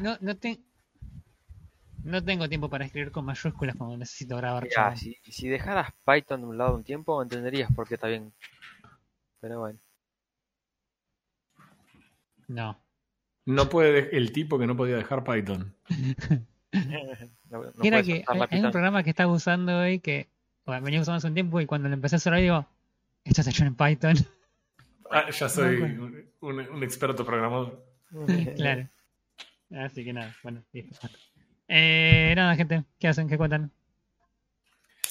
No, no, no, te- no tengo tiempo para escribir con mayúsculas cuando necesito grabar. Mirá, si, si dejaras Python de un lado un tiempo, entenderías por qué está bien. Pero bueno. No. No puede el tipo que no podía dejar Python. No, no Era que hay, un programa que estaba usando hoy que bueno, venía usando hace un tiempo y cuando lo empecé a hacer hoy digo, esto está hecho en Python. Ah, ya soy No, un, un- un experto programador. claro. Así que nada, bueno, listo. Eh, nada, gente, ¿qué hacen? ¿Qué cuentan?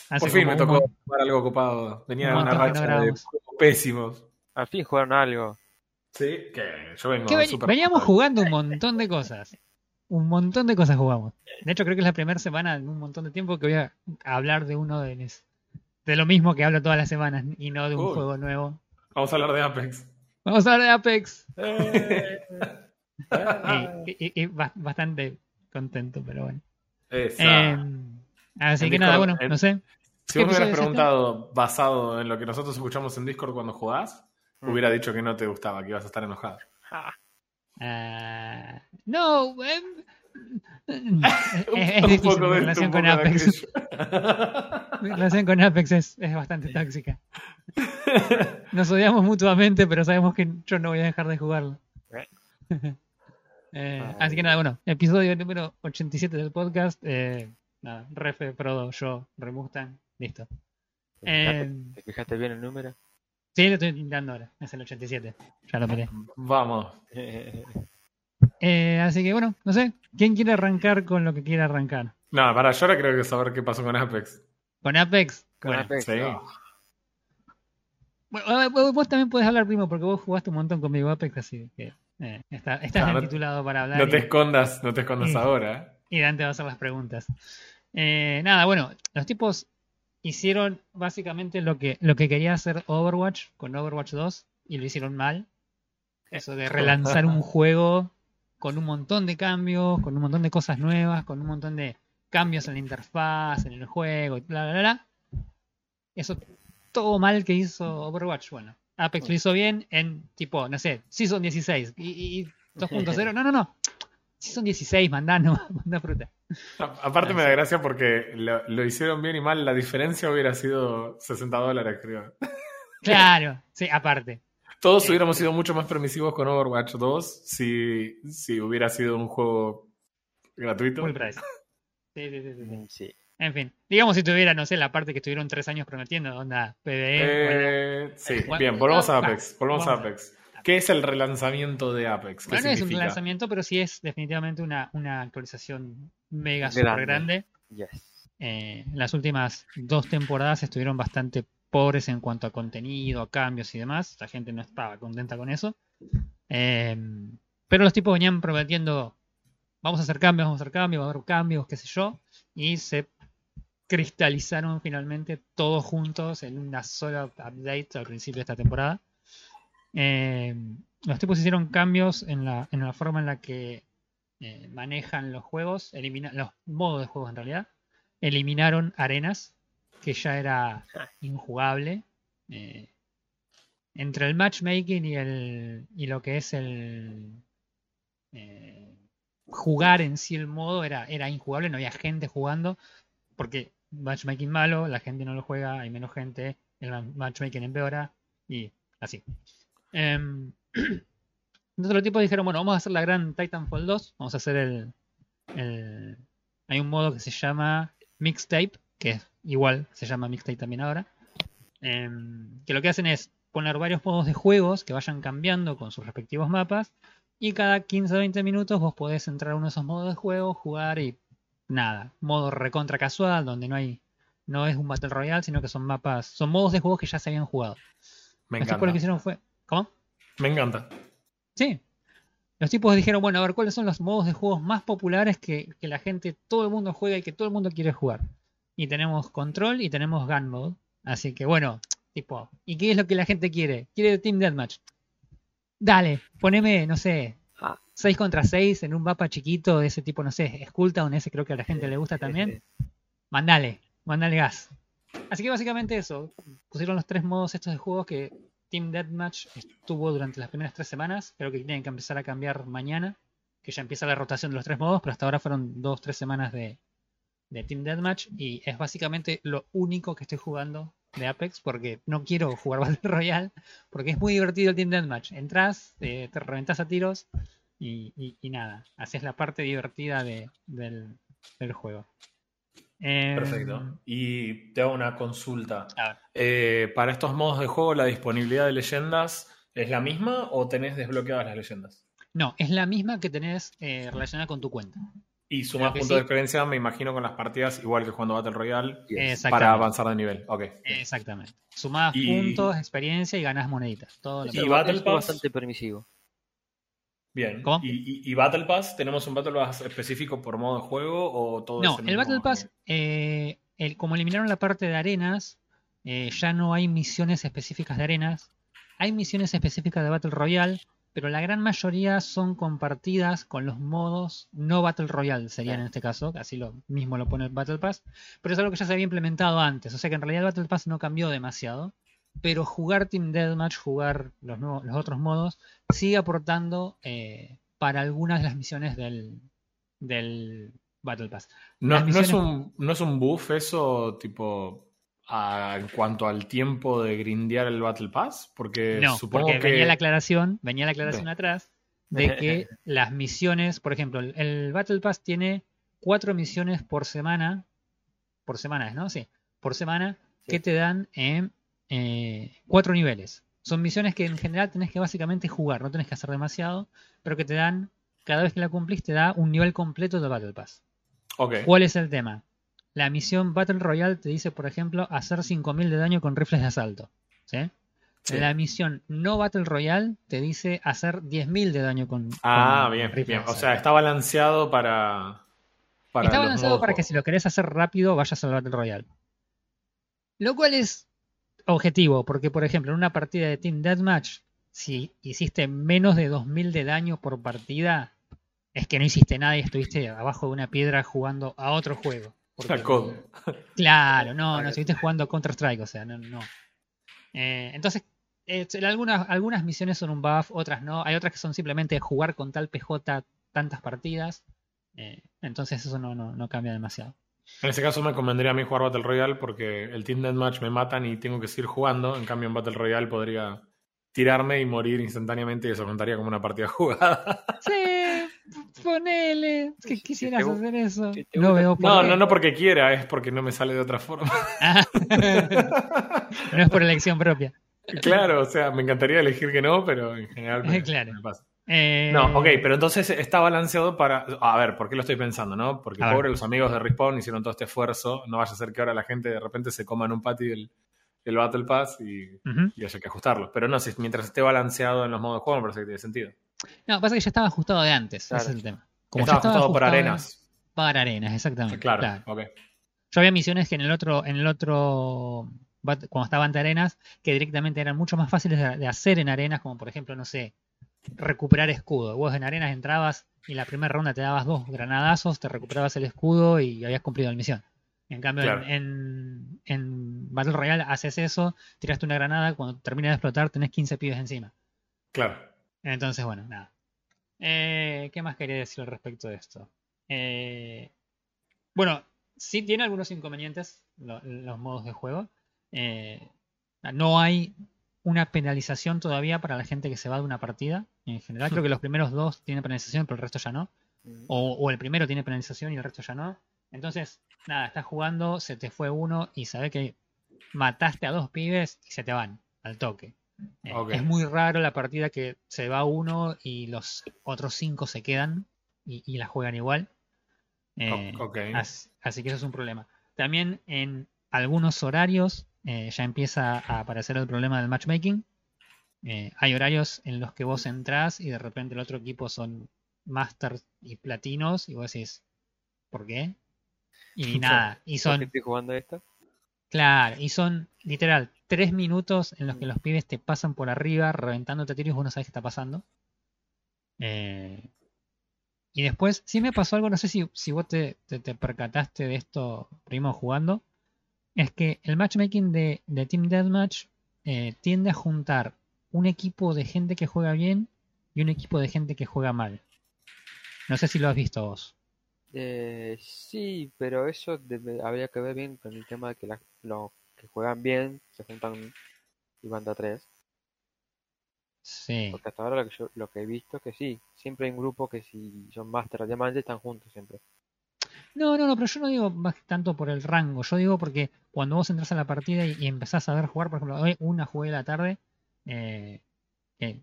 Hace Por fin me un tocó mon- jugar algo copado. Tenía un una que no racha de pésimos. Al fin jugaron algo. Sí, que yo vengo ven- súper veníamos ocupado. jugando un montón de cosas. Un montón de cosas jugamos. De hecho, creo que es la primera semana en un montón de tiempo que voy a hablar de uno de mis- de lo mismo que hablo todas las semanas y no de un Uy. juego nuevo. Vamos a hablar de Apex. Vamos a hablar de Apex. Eh. Y, y- y ba- bastante contento, pero bueno. Eh, así En que nada, bueno, en- no sé. si vos me ¿qué hubieras este? preguntado basado en lo que nosotros escuchamos en Discord cuando jugás, Mm. hubiera dicho que no te gustaba, que ibas a estar enojado. Ah, no, em, es, Un- es un difícil. poco Mi de relación con Apex, mi relación con Apex es, es bastante tóxica. Nos odiamos mutuamente, pero sabemos que yo no voy a dejar de jugarlo. Eh, Ah, así que nada, bueno, episodio número 87 del podcast. Eh, nada, Refe, Prodo, yo, Remustan, listo. ¿Te fijaste, Eh, te fijaste bien el número? sí, lo estoy dando ahora, es el 87. Ya lo miré. Vamos. Eh, así que bueno, no sé, ¿quién quiere arrancar con lo que quiere arrancar? No, para yo ahora creo que saber qué pasó con Apex. ¿Con Apex? Con Bueno, Apex, sí. no. Bueno, vos, vos también podés hablar, primo, porque vos jugaste un montón conmigo Apex, así que eh, está, estás no- titulado para hablar. No te y- escondas, no te escondas ahora. y Dante va a hacer las preguntas. Eh, nada, bueno, los tipos hicieron básicamente lo que, lo que quería hacer Overwatch con Overwatch 2 y lo hicieron mal. Eso de relanzar un juego con un montón de cambios, con un montón de cosas nuevas, con un montón de cambios en la interfaz, en el juego, y bla, bla, bla. Eso todo mal que hizo Overwatch. Bueno, Apex lo hizo bien en tipo, no sé, Season 16 y, y, y 2.0. No, no, no. Season 16, mandá, no, mandá fruta. A- Aparte me da gracia porque lo, lo hicieron bien y mal. La diferencia hubiera sido 60 dólares, creo. Claro, sí, aparte. Todos hubiéramos sido mucho más permisivos con Overwatch 2 si, si hubiera sido un juego gratuito. Full price. Sí, sí, sí, sí, sí. En fin, digamos si tuviera, no sé, la parte que estuvieron tres años prometiendo, onda bueno, Eh, sí, Bueno, bien, volvamos a Apex. Volvamos a Apex. ¿Qué es el relanzamiento de Apex? ¿Qué bueno, no es un significa? lanzamiento, pero sí es definitivamente una, una actualización mega Grande. super grande. Yes. Eh, las últimas dos temporadas estuvieron bastante pobres en cuanto a contenido, a cambios y demás. La gente no estaba contenta con eso. Eh, pero los tipos venían prometiendo, vamos a hacer cambios, vamos a hacer cambios, va a haber cambios, qué sé yo. Y se cristalizaron finalmente todos juntos en una sola update al principio de esta temporada. Eh, los tipos hicieron cambios en la, en la forma en la que eh, manejan los juegos, elimina, los modos de juegos en realidad. Eliminaron arenas, que ya era injugable. Eh, entre el matchmaking y el y lo que es el jugar en sí el modo era, era injugable, no había gente jugando, porque matchmaking malo, la gente no lo juega, hay menos gente, el ma- matchmaking empeora y así. Em, entonces los tipos dijeron, bueno, vamos a hacer la gran Titanfall 2, vamos a hacer el, el- Hay un modo que se llama Mixtape, que es igual, se llama Mixtape también ahora, em, que lo que hacen es poner varios modos de juegos que vayan cambiando con sus respectivos mapas y cada 15 o 20 minutos vos podés entrar a uno de esos modos de juego, jugar y nada, modo recontra casual, donde no hay, no es un Battle Royale, sino que son mapas, son modos de juegos que ya se habían jugado. Me Los tipos lo que encanta. hicieron fue, ¿cómo? Me encanta. Sí. Los tipos dijeron, bueno, a ver cuáles son los modos de juegos más populares que, que la gente, todo el mundo juega y que todo el mundo quiere jugar. Y tenemos Control y tenemos Gun Mode. Así que bueno, tipo, ¿y qué es lo que la gente quiere? Quiere Team Deathmatch. Dale, poneme, no sé. 6 contra 6 en un mapa chiquito de ese tipo, no sé, Skulltown, ese creo que a la gente le gusta también. Mandale, mandale gas. Así que básicamente eso. Pusieron los tres modos estos de juegos que Team Deathmatch estuvo durante las primeras tres semanas. Creo que tienen que empezar a cambiar mañana. que ya empieza la rotación de los tres modos, pero hasta ahora fueron dos, tres semanas de, de Team Deathmatch y es básicamente lo único que estoy jugando de Apex porque no quiero jugar Battle Royale porque es muy divertido el Team Deathmatch. Entras, eh, te reventas a tiros y, y- y nada, haces la parte divertida de- del, del juego. Em, Perfecto. Y te hago una consulta. Eh, para estos modos de juego, ¿la disponibilidad de leyendas es la misma o tenés desbloqueadas las leyendas? no, es la misma que tenés eh, relacionada con tu cuenta. Y que puntos de experiencia, me imagino, con las partidas, igual que jugando Battle Royale, para avanzar de nivel. Ok. Exactamente. Sumás Y- puntos, experiencia y ganás moneditas. Todo lo Y Es que- Battle es Pass. bastante permisivo. Bien. ¿Cómo? ¿Y, y- y Battle Pass? ¿Tenemos un Battle Pass específico por modo de juego o todo No, el Battle Pass, eh, el- como eliminaron la parte de arenas, eh, ya no hay misiones específicas de arenas. Hay misiones específicas de Battle Royale, pero la gran mayoría son compartidas con los modos no Battle Royale, serían Claro. en este caso, así lo mismo lo pone el Battle Pass, pero es algo que ya se había implementado antes, o sea que en realidad el Battle Pass no cambió demasiado, pero jugar Team Deathmatch, jugar los, nuevos- los otros modos, sigue aportando eh, para algunas de las misiones del, del Battle Pass. No, es un, ¿No es un buff eso, tipo, a- en cuanto al tiempo de grindear el Battle Pass? Porque No, supongo porque que... venía la aclaración, venía la aclaración atrás de que las misiones, por ejemplo, el, el Battle Pass tiene cuatro misiones por semana, por semana, ¿no? Sí, por semana, Sí. que te dan en eh, cuatro niveles. Son misiones que en general tenés que básicamente jugar, no tenés que hacer demasiado, pero que te dan, cada vez que la cumplís, te da un nivel completo de Battle Pass. Ok. ¿Cuál es el tema? La misión Battle Royale te dice, por ejemplo, hacer 5000 de daño con rifles de asalto. ¿sí? Sí. La misión no Battle Royale te dice hacer 10.000 de daño con. Ah, con bien, rifles bien. O sea, está balanceado para... para Está balanceado para que si lo querés hacer rápido vayas al Battle Royale. Lo cual es objetivo, porque por ejemplo, en una partida de Team Deathmatch, si hiciste menos de 2000 de daño por partida, es que no hiciste nada y estuviste abajo de una piedra jugando a otro juego. Porque-. Claro, no, no, estuviste jugando Counter-Strike, o sea, no. no. Eh, entonces, eh, algunas, algunas misiones son un buff, otras no. Hay otras que son simplemente jugar con tal PJ tantas partidas. eh, entonces eso no, no, no cambia demasiado. En ese caso me convendría a mí jugar Battle Royale porque el Team Deathmatch me matan y tengo que seguir jugando. En cambio, en Battle Royale podría tirarme y morir instantáneamente y eso contaría como una partida jugada. Sí, ponele. Que Si quisieras te hacer eso. si te No veo por No, no, no porque quiera, es porque no me sale de otra forma. Ah. no es por elección propia. claro, o sea, me encantaría elegir que no, pero en general me, Claro. me pasa. Eh, No, ok, pero entonces está balanceado para... A ver, ¿por qué lo estoy pensando, no? Porque A ver. pobre los amigos de Respawn hicieron todo este esfuerzo. No vaya a ser que ahora la gente de repente se coma en un patio el, el Battle Pass y, y haya que ajustarlo. Pero no, si mientras esté balanceado en los modos de juego me parece que tiene sentido. No, pasa que ya estaba ajustado de antes. Claro. Ese es el tema. Estaba ya ajustado por ajustado de- arenas. Para arenas, exactamente. Claro, claro. ok. Yo había misiones que en el otro, en el otro, cuando estaba ante arenas, que directamente eran mucho más fáciles de hacer en arenas, como por ejemplo, no sé, recuperar escudo. Vos en arenas entrabas y la primera ronda te dabas dos granadazos, te recuperabas el escudo y habías cumplido la misión. En cambio, en- en, en Battle Royale haces eso, tiraste una granada, cuando termina de explotar tenés 15 pibes encima. Claro. Entonces, bueno, nada. Eh, ¿Qué más quería decir al respecto de esto? Eh, bueno, sí tiene algunos inconvenientes lo- los modos de juego. Eh, no hay una penalización todavía para la gente que se va de una partida. En general, creo que los primeros dos tienen penalización, pero el resto ya no. Mm. O, o el primero tiene penalización y el resto ya no. Entonces, nada, estás jugando, se te fue uno y sabes que mataste a dos pibes y se te van al toque. Eh. Es muy raro la partida que se va uno y los otros cinco se quedan y, y la juegan igual. Eh, así que eso es un problema. También en algunos horarios eh, ya empieza a aparecer el problema del matchmaking. Eh, hay horarios en los que vos entrás y de repente el otro equipo son masters y platinos y vos decís, ¿por qué? Y nada, y ¿Por qué son, estoy jugando esto? claro, y son literal tres minutos en los que los pibes te pasan por arriba reventándote a tiros y vos no sabés qué está pasando. Eh, y después, sí me pasó algo, no sé si, si vos te, te- te percataste de esto primo jugando, es que el matchmaking de, de Team Deathmatch eh, tiende a juntar un equipo de gente que juega bien y un equipo de gente que juega mal. No sé si lo has visto vos. Eh, sí, pero eso debe- habría que ver bien con el tema de que la- los que juegan bien se juntan y van de a tres. Sí. Porque hasta ahora lo que yo lo que he visto es que sí, siempre hay un grupo que si son máster o diamante están juntos siempre. No, no, no, pero yo no digo más tanto por el rango. Yo digo porque cuando vos entras a la partida y, y empezás a ver jugar, por ejemplo, hoy una jugué a la tarde, eh,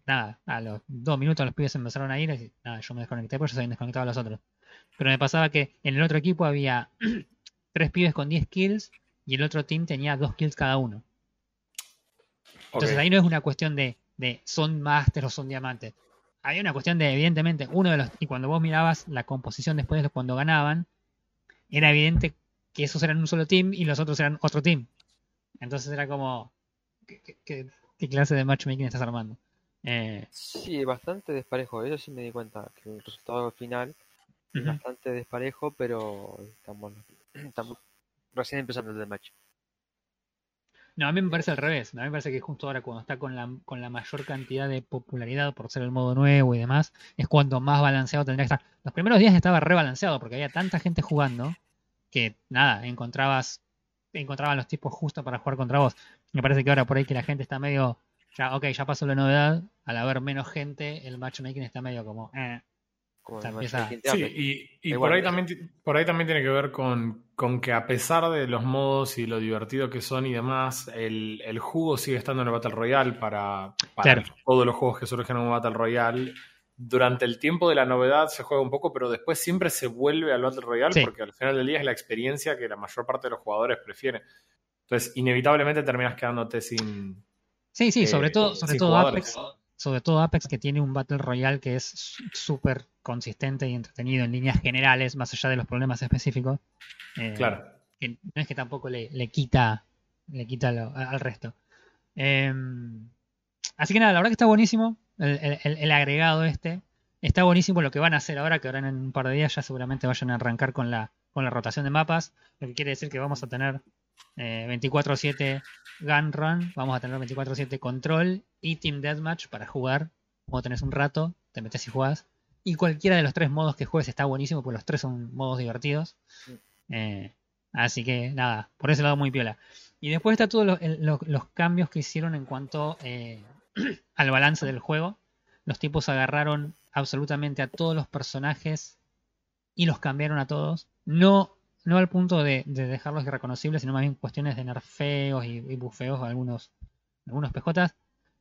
nada, a los dos minutos los pibes empezaron a ir, y nada, yo me desconecté porque se habían desconectado a los otros. Pero me pasaba que en el otro equipo había tres pibes con 10 kills y el otro team tenía dos kills cada uno. Entonces ahí no es una cuestión de, de son máster o son diamantes. Había una cuestión de, evidentemente, uno de los. Y cuando vos mirabas la composición después de cuando ganaban, era evidente que esos eran un solo team y los otros eran otro team. Entonces era como. ¿Qué, qué- qué- clase de matchmaking estás armando? Eh, Sí, bastante desparejo, eso sí me di cuenta, que el resultado final es bastante desparejo, pero estamos, estamos recién empezando el match. No, a mí me parece al revés. A mí me parece que justo ahora cuando está con la, con la mayor cantidad de popularidad por ser el modo nuevo y demás, es cuando más balanceado tendría que estar. Los primeros días estaba rebalanceado porque había tanta gente jugando que nada, encontrabas encontraban los tipos justos para jugar contra vos. Me parece que ahora por ahí que la gente está medio, ya, ok, ya pasó la novedad, al haber menos gente, el matchmaking está medio como, eh, Como empieza- Sí, y, y Igual, por, ahí también, por ahí también tiene que ver con, con que a pesar de los modos y lo divertido que son y demás, el, el jugo sigue estando en el Battle Royale para, para Claro. todos los juegos que surgen en un Battle Royale. Durante el tiempo de la novedad se juega un poco, pero después siempre se vuelve al Battle Royale Sí. porque al final del día es la experiencia que la mayor parte de los jugadores prefieren. Entonces, inevitablemente terminas quedándote sin... Sí, sí, eh, sobre todo, sobre todo jugadores. Apex, sobre todo Apex que tiene un Battle Royale que es súper consistente y entretenido en líneas generales, más allá de los problemas específicos. Eh, Claro. que no es que tampoco le, le quita le quita lo- al resto. Eh, así que nada, la verdad que está buenísimo el, el- el- el agregado este. Está buenísimo lo que van a hacer ahora, que ahora en un par de días ya seguramente vayan a arrancar con la, con la rotación de mapas, lo que quiere decir que vamos a tener eh, 24-7 Gun Run, vamos a tener 24-7 Control y Team Deathmatch para jugar. Cuando tenés un rato, te metes y jugás. Y cualquiera de los tres modos que juegues está buenísimo, porque los tres son modos divertidos. Eh, así que nada, por ese lado muy piola. Y después está todos los- los cambios que hicieron en cuanto eh, al balance del juego. Los tipos agarraron absolutamente a todos los personajes y los cambiaron a todos. No, no al punto de, de dejarlos irreconocibles, sino más bien cuestiones de nerfeos y, bufeos a algunos, algunos PJs.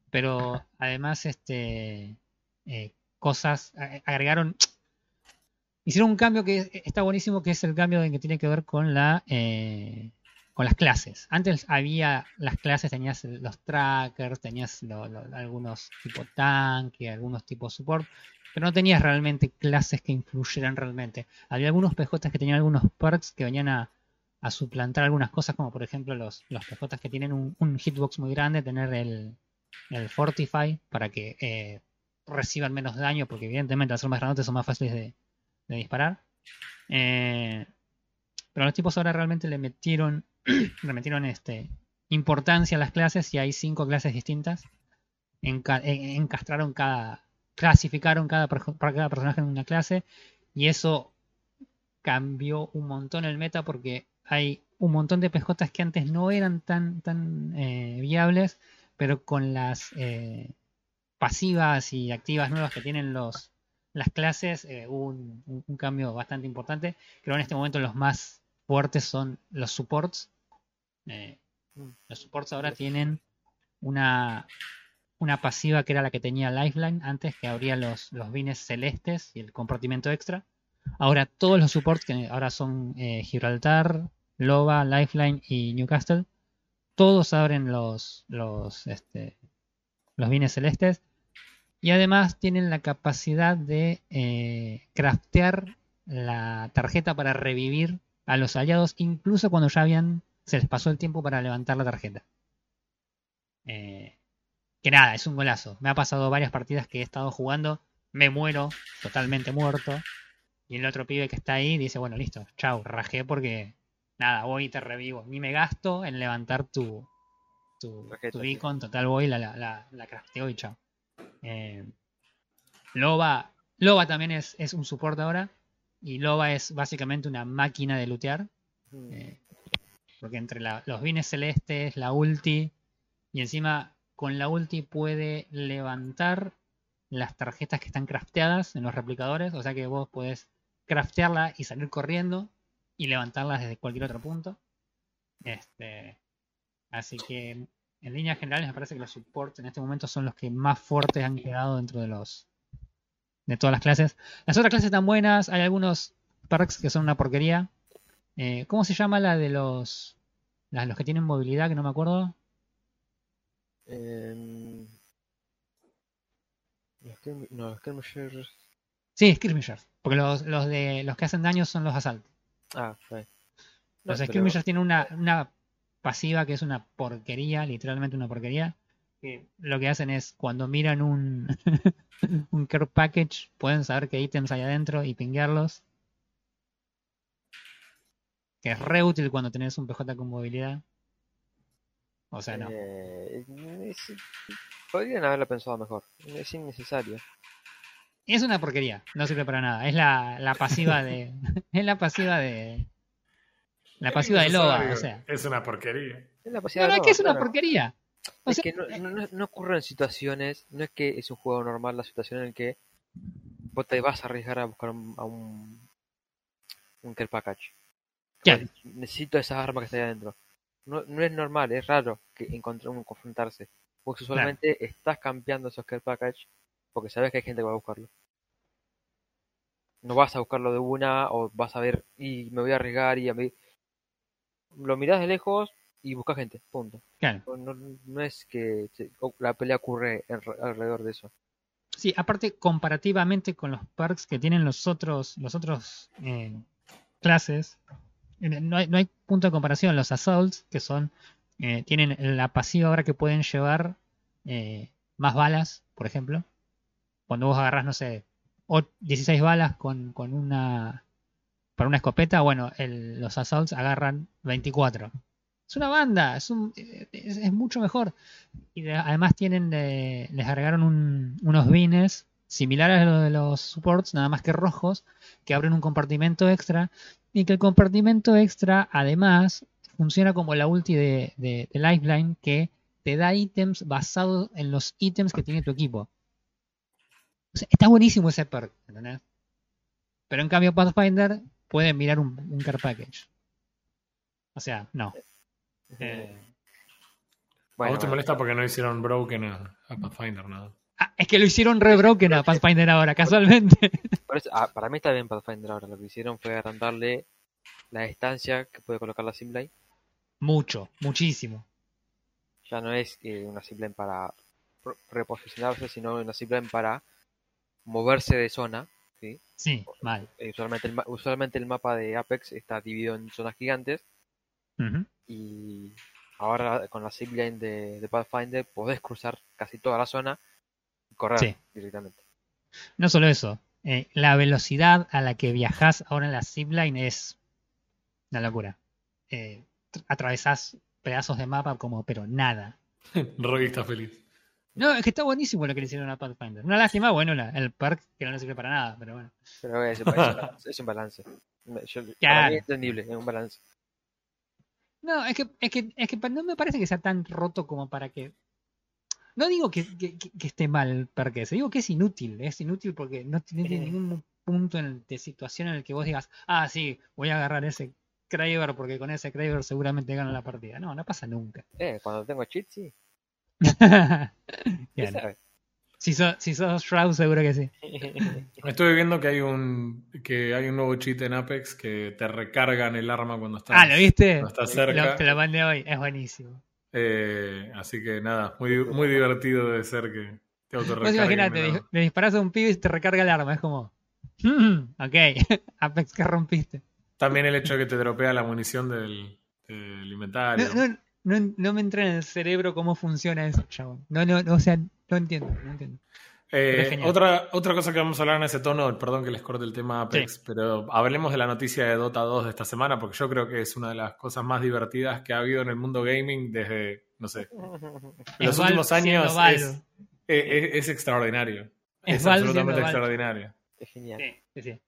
Pero además, este eh, cosas agregaron. Hicieron un cambio que está buenísimo, que es el cambio que tiene que ver con la eh, con las clases. Antes había las clases, tenías los trackers, tenías algunos tipo tanque, algunos tipos support, pero no tenías realmente clases que influyeran realmente. Había algunos PJs que tenían algunos perks que venían a, a suplantar algunas cosas, como por ejemplo los, los PJs que tienen un, hitbox muy grande, tener el, el Fortify para que eh, reciban menos daño, porque evidentemente al ser más grandes son más fáciles de, de disparar. Eh, pero los tipos ahora realmente le metieron, le metieron este, importancia a las clases y hay cinco clases distintas. En- encastraron cada, clasificaron cada, para cada personaje en una clase y eso cambió un montón el meta porque hay un montón de PJs que antes no eran tan, tan eh, viables, pero con las eh, pasivas y activas nuevas que tienen los, las clases eh, hubo un, cambio bastante importante. Creo en este momento los más fuertes son los supports. Eh, los supports ahora tienen una, una pasiva que era la que tenía Lifeline antes, que abría los, los vines celestes y el compartimento extra. Ahora todos los supports que ahora son eh, Gibraltar, Loba, Lifeline y Newcastle, todos abren los, los, este, los vines celestes. Y además tienen la capacidad de eh, craftear la tarjeta para revivir a los aliados, incluso cuando ya habían, se les pasó el tiempo para levantar la tarjeta. Eh, que nada, es un golazo. Me ha pasado varias partidas que he estado jugando, me muero, totalmente muerto. Y el otro pibe que está ahí dice, bueno, listo, chau, rajé porque nada, voy y te revivo. Ni me gasto en levantar tu, tu, tu beacon, total voy, la, la, la, la crafteo y chao. Eh, Loba Loba también es, es un support ahora. Y Loba es básicamente una máquina de lootear. Mm. eh, porque entre los bines celestes, la ulti, y encima con la ulti puede levantar las tarjetas que están crafteadas en los replicadores. O sea que vos podés craftearla y salir corriendo y levantarlas desde cualquier otro punto. Este, así que en líneas generales me parece que los supports en este momento son los que más fuertes han quedado dentro de los de todas las clases. Las otras clases están buenas, hay algunos perks que son una porquería. Eh, ¿Cómo se llama la de los la- los que tienen movilidad que no me acuerdo? Em, los Skirm- no, Skirmishers. Sí, skirmishers, porque los, los de los que hacen daño son los asaltos. Ah, fue. Los No, pero- skirmishers tienen una, una pasiva que es una porquería, literalmente una porquería. Que lo que hacen es cuando miran un, un care package, pueden saber qué ítems hay adentro y pinguearlos. Que es re útil cuando tenés un PJ con movilidad. O sea, no. Eh, es- podrían haberlo pensado mejor. Es innecesario. Es una porquería, no sirve para nada. Es la, la pasiva de. es la pasiva de. La pasiva de Loba, o sea. Es una porquería. Es la No, no, de es que es todo, una claro. porquería. O Es sea, que no, no, no- no ocurren situaciones, no es que es un juego normal la situación en la que vos te vas a arriesgar a buscar un, a un, un care package. Ya. Decís, Necesito esas armas que están ahí adentro. No, no es normal, es raro que encontrar un confrontarse. Vos usualmente estás campeando esos care package porque sabes que hay gente que va a buscarlo. No vas a buscarlo de una o vas a ver y me voy a arriesgar y a mí... Lo mirás de lejos y buscas gente, punto. claro. No, no- es que la pelea ocurre en- alrededor de eso. Sí, aparte, comparativamente con los perks que tienen los otros, los otros eh, clases, no hay, no hay punto de comparación. Los assaults, que son, eh, tienen la pasiva ahora que pueden llevar eh, más balas, por ejemplo. Cuando vos agarrás, no sé, o- 16 balas con, con una para una escopeta, bueno, el- los assaults agarran 24. Es una banda, es, un, es, es mucho mejor. Y de- además tienen de- les agregaron un- unos bines similares a los de los supports, nada más que rojos, que abren un compartimento extra. Y que el compartimento extra, además, funciona como la ulti de, de- de Lifeline, que te da ítems basados en los ítems que tiene tu equipo. O sea, está buenísimo ese perk, ¿entendés? Pero en cambio Pathfinder puede mirar un, un care package. O sea, no. Eh, a vos te molesta porque no hicieron Broken a, a Pathfinder, ¿no? Ah, es que lo hicieron re broken a Pathfinder ahora, casualmente. eso- ah, para mí está bien Pathfinder ahora. Lo que hicieron fue agrandarle la distancia que puede colocar la simplane. Mucho, muchísimo. Ya no es eh, una simplane para reposicionarse, sino una simplane para moverse de zona. ¿sí? Sí, mal. Eh, usualmente, el, usualmente el mapa de Apex está dividido en zonas gigantes. Ujú. y ahora con la zipline de, de Pathfinder podés cruzar casi toda la zona correr Sí. directamente. No solo eso, eh, la velocidad a la que viajas ahora en la zipline es una locura. Eh, tr- atravesás pedazos de mapa como, pero nada. Rocky está feliz. No, es que está buenísimo lo que le hicieron a Pathfinder. Una lástima, bueno, la- el perk que no le sirve para nada, pero bueno. Pero es, es un balance. Para Claro. mí es entendible, es un balance. No, es que, es que, es que no me parece que sea tan roto como para que. No digo que, que- que- que esté mal el perk ese, digo que es inútil. Es inútil porque no tiene Eh. ningún punto en el- de situación en el que vos digas, ah, sí, voy a agarrar ese Kraber porque con ese Kraber seguramente gano la partida. No, no pasa nunca. Eh, cuando tengo cheat, sí. Si sos, si sos Shroud, seguro que sí. Estuve viendo que hay un que hay un nuevo cheat en Apex que te recargan el arma cuando estás, Ah, ¿lo viste? cuando estás cerca. Lo- te lo mandé hoy, es buenísimo. Eh, así que nada, muy, muy divertido de ser que te dis- arma. le disparas a un pibe y te recarga el arma. Es como, "Mm, ok, Apex que rompiste. También el hecho de que te dropea la munición del, del inventario. No, no, no, no me entra en el cerebro cómo funciona eso, chabón. No, no, no, o sea, no entiendo, no entiendo. Eh, otra, otra cosa que vamos a hablar en ese tono, perdón que les corte el tema Apex, pero hablemos de la noticia de Dota 2 de esta semana, porque yo creo que es una de las cosas más divertidas que ha habido en el mundo gaming desde, no sé, en los últimos años es, es- es extraordinario. Es absolutamente extraordinario. Es genial. Sí, sí, sí.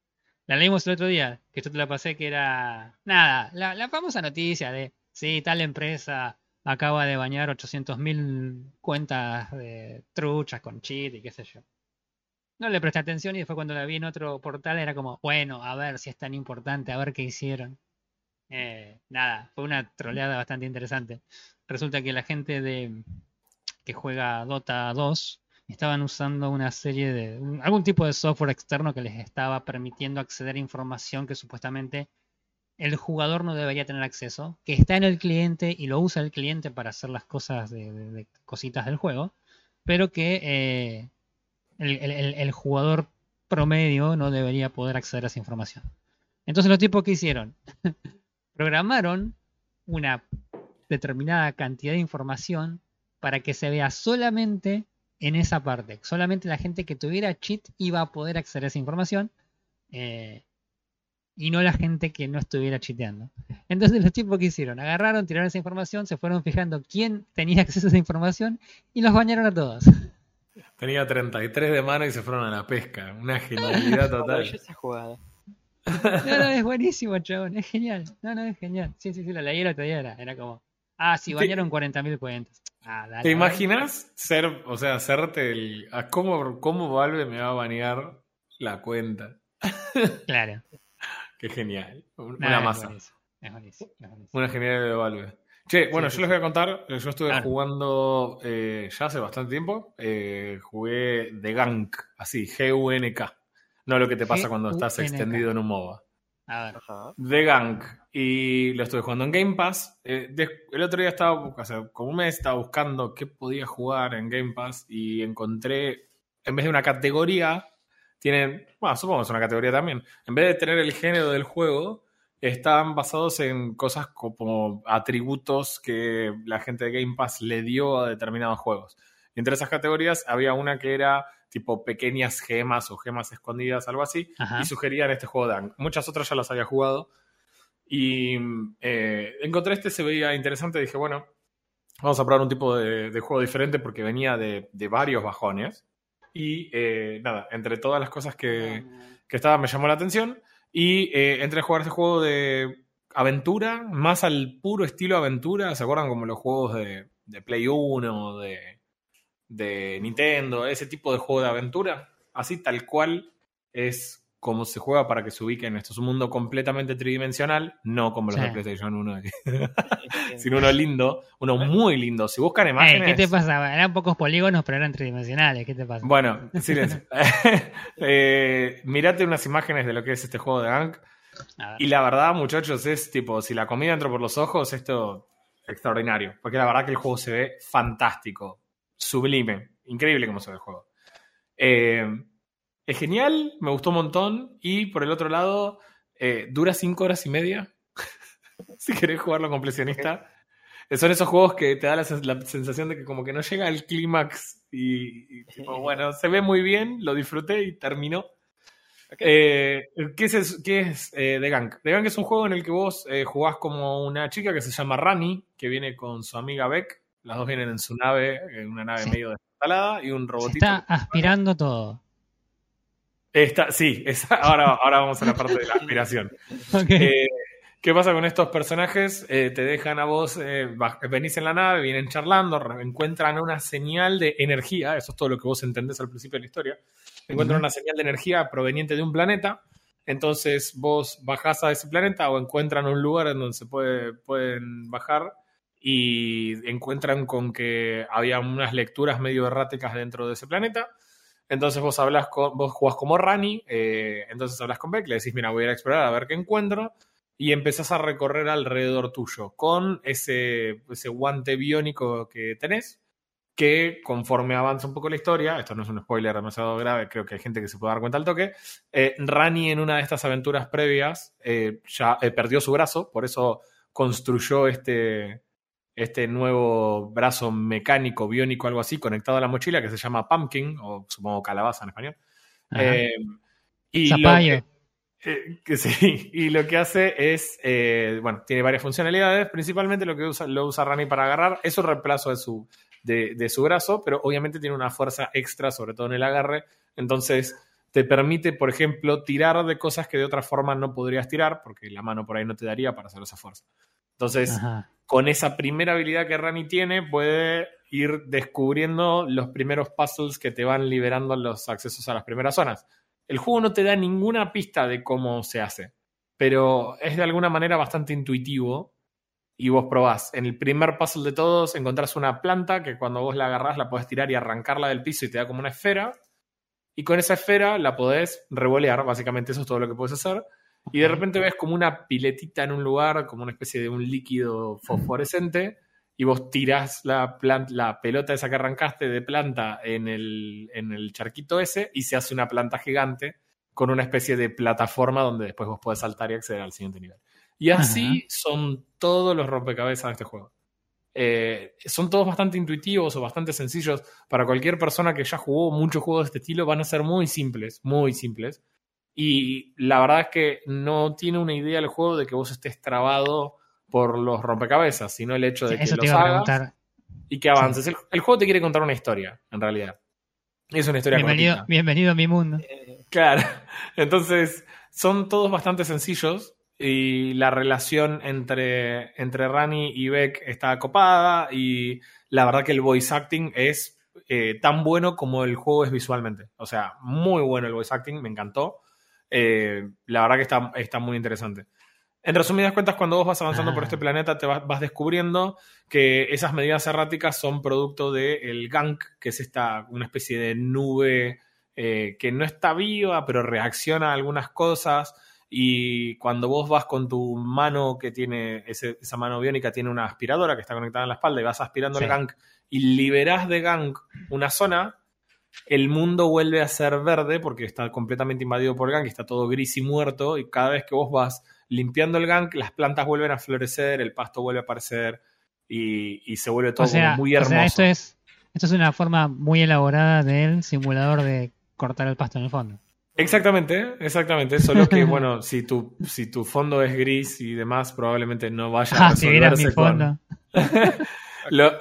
La leímos el otro día, que yo te la pasé, que era. Nada, la, la famosa noticia de. Sí, tal empresa acaba de bañar 800.000 cuentas de truchas con cheat y qué sé yo. No le presté atención y después cuando la vi en otro portal era como, bueno, a ver si es tan importante, a ver qué hicieron. Eh, nada, fue una troleada bastante interesante. Resulta que la gente de que juega Dota 2 estaban usando una serie de algún tipo de software externo que les estaba permitiendo acceder a información que supuestamente el jugador no debería tener acceso, que está en el cliente y lo usa el cliente para hacer las cosas de, cositas del juego, pero que eh, el jugador promedio no debería poder acceder a esa información. Entonces los tipos que hicieron, programaron una determinada cantidad de información para que se vea solamente en esa parte. Solamente la gente que tuviera cheat iba a poder acceder a esa información. eh, y no la gente que no estuviera cheateando. Entonces los tipos que hicieron, agarraron, tiraron esa información, se fueron fijando quién tenía acceso a esa información y los bañaron a todos. Tenía 33 de mano y se fueron a la pesca. Una genialidad total. Maravillosa jugada. No, no, es buenísimo, chabón, es genial. No, no, es genial. Sí, sí, sí, la leí el otro día, era, era como, ah, sí, bañaron 40.000 cuentas. Ah, dale, ¿Te imaginas ser, o sea, hacerte el. a cómo, ¿Cómo Valve me va a banear la cuenta? Claro. Qué genial. Una es masa. buenísimo, Es buenísimo, es buenísimo. Una genial de Valve. Che, bueno, sí, yo les voy a contar. eh, Yo estuve Claro. jugando eh, ya hace bastante tiempo. eh, jugué The Gunk, así, G-U-N-K. No lo que te pasa cuando estás extendido en un MOBA. A ver. The Gunk. Y lo estuve jugando en Game Pass. Eh, de- el otro día estaba, o sea, como un mes estaba buscando qué podía jugar en Game Pass y encontré, en vez de una categoría, tienen, bueno, supongo que es una categoría también. En vez de tener el género del juego, están basados en cosas como atributos que la gente de Game Pass le dio a determinados juegos. Y entre esas categorías había una que era tipo pequeñas gemas o gemas escondidas, algo así, Ajá. y sugerían este juego de Ankh. Muchas otras ya las había jugado. Y eh, encontré este, se veía interesante. Dije, bueno, vamos a probar un tipo de, de juego diferente porque venía de, de varios bajones. Y eh, nada, entre todas las cosas que, que estaba me llamó la atención. Y eh, entré a jugar este juego de aventura, más al puro estilo aventura. ¿Se acuerdan como los juegos de, de Play 1, de, de Nintendo? Ese tipo de juego de aventura. Así tal cual es como se juega para que se ubiquen. Esto es un mundo completamente tridimensional, no como los de PlayStation 1, sino uno lindo, uno muy lindo. Si buscan Ey, imágenes... ¿Qué te pasaba? Eran pocos polígonos, pero eran tridimensionales. ¿Qué te pasa? Bueno, silencio. eh, mirate unas imágenes de lo que es este juego de Ankh. Y la verdad, muchachos, es tipo, si la comida entró por los ojos, esto extraordinario. Porque la verdad que el juego se ve fantástico, sublime, increíble como se ve el juego. Eh, es genial, me gustó un montón. Y por el otro lado, eh, dura cinco horas y media. si querés jugarlo completionista. Eh, Son esos juegos que te da la, sens- la sensación de que como que no llega al clímax y, y tipo, bueno, se ve muy bien, lo disfruté y terminó. Eh, ¿Qué es, qué es eh, The Gang? The Gang es un juego en el que vos eh, jugás como una chica que se llama Rani, que viene con su amiga Beck. Las dos vienen en su nave, en una nave Sí. medio destalada, y un Se robotito. está aspirando todo. Está- sí, esa- ahora, ahora vamos a la parte de la aspiración. Eh, ¿Qué pasa con estos personajes? Eh, te dejan a vos, eh, venís en la nave, vienen charlando, encuentran una señal de energía, eso es todo lo que vos entendés al principio de la historia, encuentran una señal de energía proveniente de un planeta, entonces vos bajás a ese planeta o encuentran un lugar en donde se puede, pueden bajar y encuentran con que había unas lecturas medio erráticas dentro de ese planeta. Entonces vos hablas con, vos jugás como Rani, eh, entonces hablas con Beck, le decís, mira, voy a ir a explorar a ver qué encuentro, y empezás a recorrer alrededor tuyo con ese, ese guante biónico que tenés, que conforme avanza un poco la historia, esto no es un spoiler demasiado grave, creo que hay gente que se puede dar cuenta al toque, eh, Rani en una de estas aventuras previas eh, ya perdió su brazo, por eso construyó este, este nuevo brazo mecánico, biónico, algo así, conectado a la mochila, que se llama Pumpkin, o supongo calabaza en español. Eh, y lo que- eh, que sí, y lo que hace es, eh, bueno, tiene varias funcionalidades, principalmente lo que usa, lo usa Rani para agarrar, es un reemplazo de su, de, de su brazo, pero obviamente tiene una fuerza extra, sobre todo en el agarre, entonces te permite, por ejemplo, tirar de cosas que de otra forma no podrías tirar, porque la mano por ahí no te daría para hacer esa fuerza. Entonces, con esa primera habilidad que Rani tiene, puede ir descubriendo los primeros puzzles que te van liberando los accesos a las primeras zonas. El juego no te da ninguna pista de cómo se hace, pero es de alguna manera bastante intuitivo y vos probás. En el primer puzzle de todos encontrás una planta que cuando vos la agarrás la podés tirar y arrancarla del piso y te da como una esfera. Y con esa esfera la podés revolear, básicamente eso es todo lo que puedes hacer. Y de repente ves como una piletita en un lugar, como una especie de un líquido fosforescente, y vos tirás la, la pelota esa que arrancaste de planta en el, en el charquito ese y se hace una planta gigante con una especie de plataforma donde después vos podés saltar y acceder al siguiente nivel. Y así son todos los rompecabezas de este juego. Eh, son todos bastante intuitivos o bastante sencillos. Para cualquier persona que ya jugó muchos juegos de este estilo, van a ser muy simples, muy simples. Y la verdad es que no tiene una idea el juego de que vos estés trabado por los rompecabezas, sino el hecho de que los hagas y que avances. El, juego te quiere contar una historia, en realidad. Es una historia bienvenido, bienvenido a mi mundo. claro. Entonces, son todos bastante sencillos y la relación entre, entre Rani y Beck está copada y la verdad que el voice acting es eh, tan bueno como el juego es visualmente. O sea, muy bueno el voice acting, me encantó. Eh, la verdad que está, está muy interesante. En resumidas cuentas, cuando vos vas avanzando por este ah. planeta, te vas, descubriendo que esas medidas erráticas son producto del gank, que es esta, una especie de nube eh, que no está viva, pero reacciona a algunas cosas y cuando vos vas con tu mano que tiene, esa mano biónica tiene una aspiradora que está conectada en la espalda y vas aspirando el gank y liberás de gank una zona, el mundo vuelve a ser verde porque está completamente invadido por gank, está todo gris y muerto y cada vez que vos vas limpiando el gank, las plantas vuelven a florecer, el pasto vuelve a aparecer y, se vuelve todo muy hermoso. esto es, esto es una forma muy elaborada del simulador de cortar el pasto en el fondo. Exactamente, exactamente. Solo que, bueno, si tu, si tu fondo es gris y demás, probablemente no vaya a ah, resolverse fondo. lo,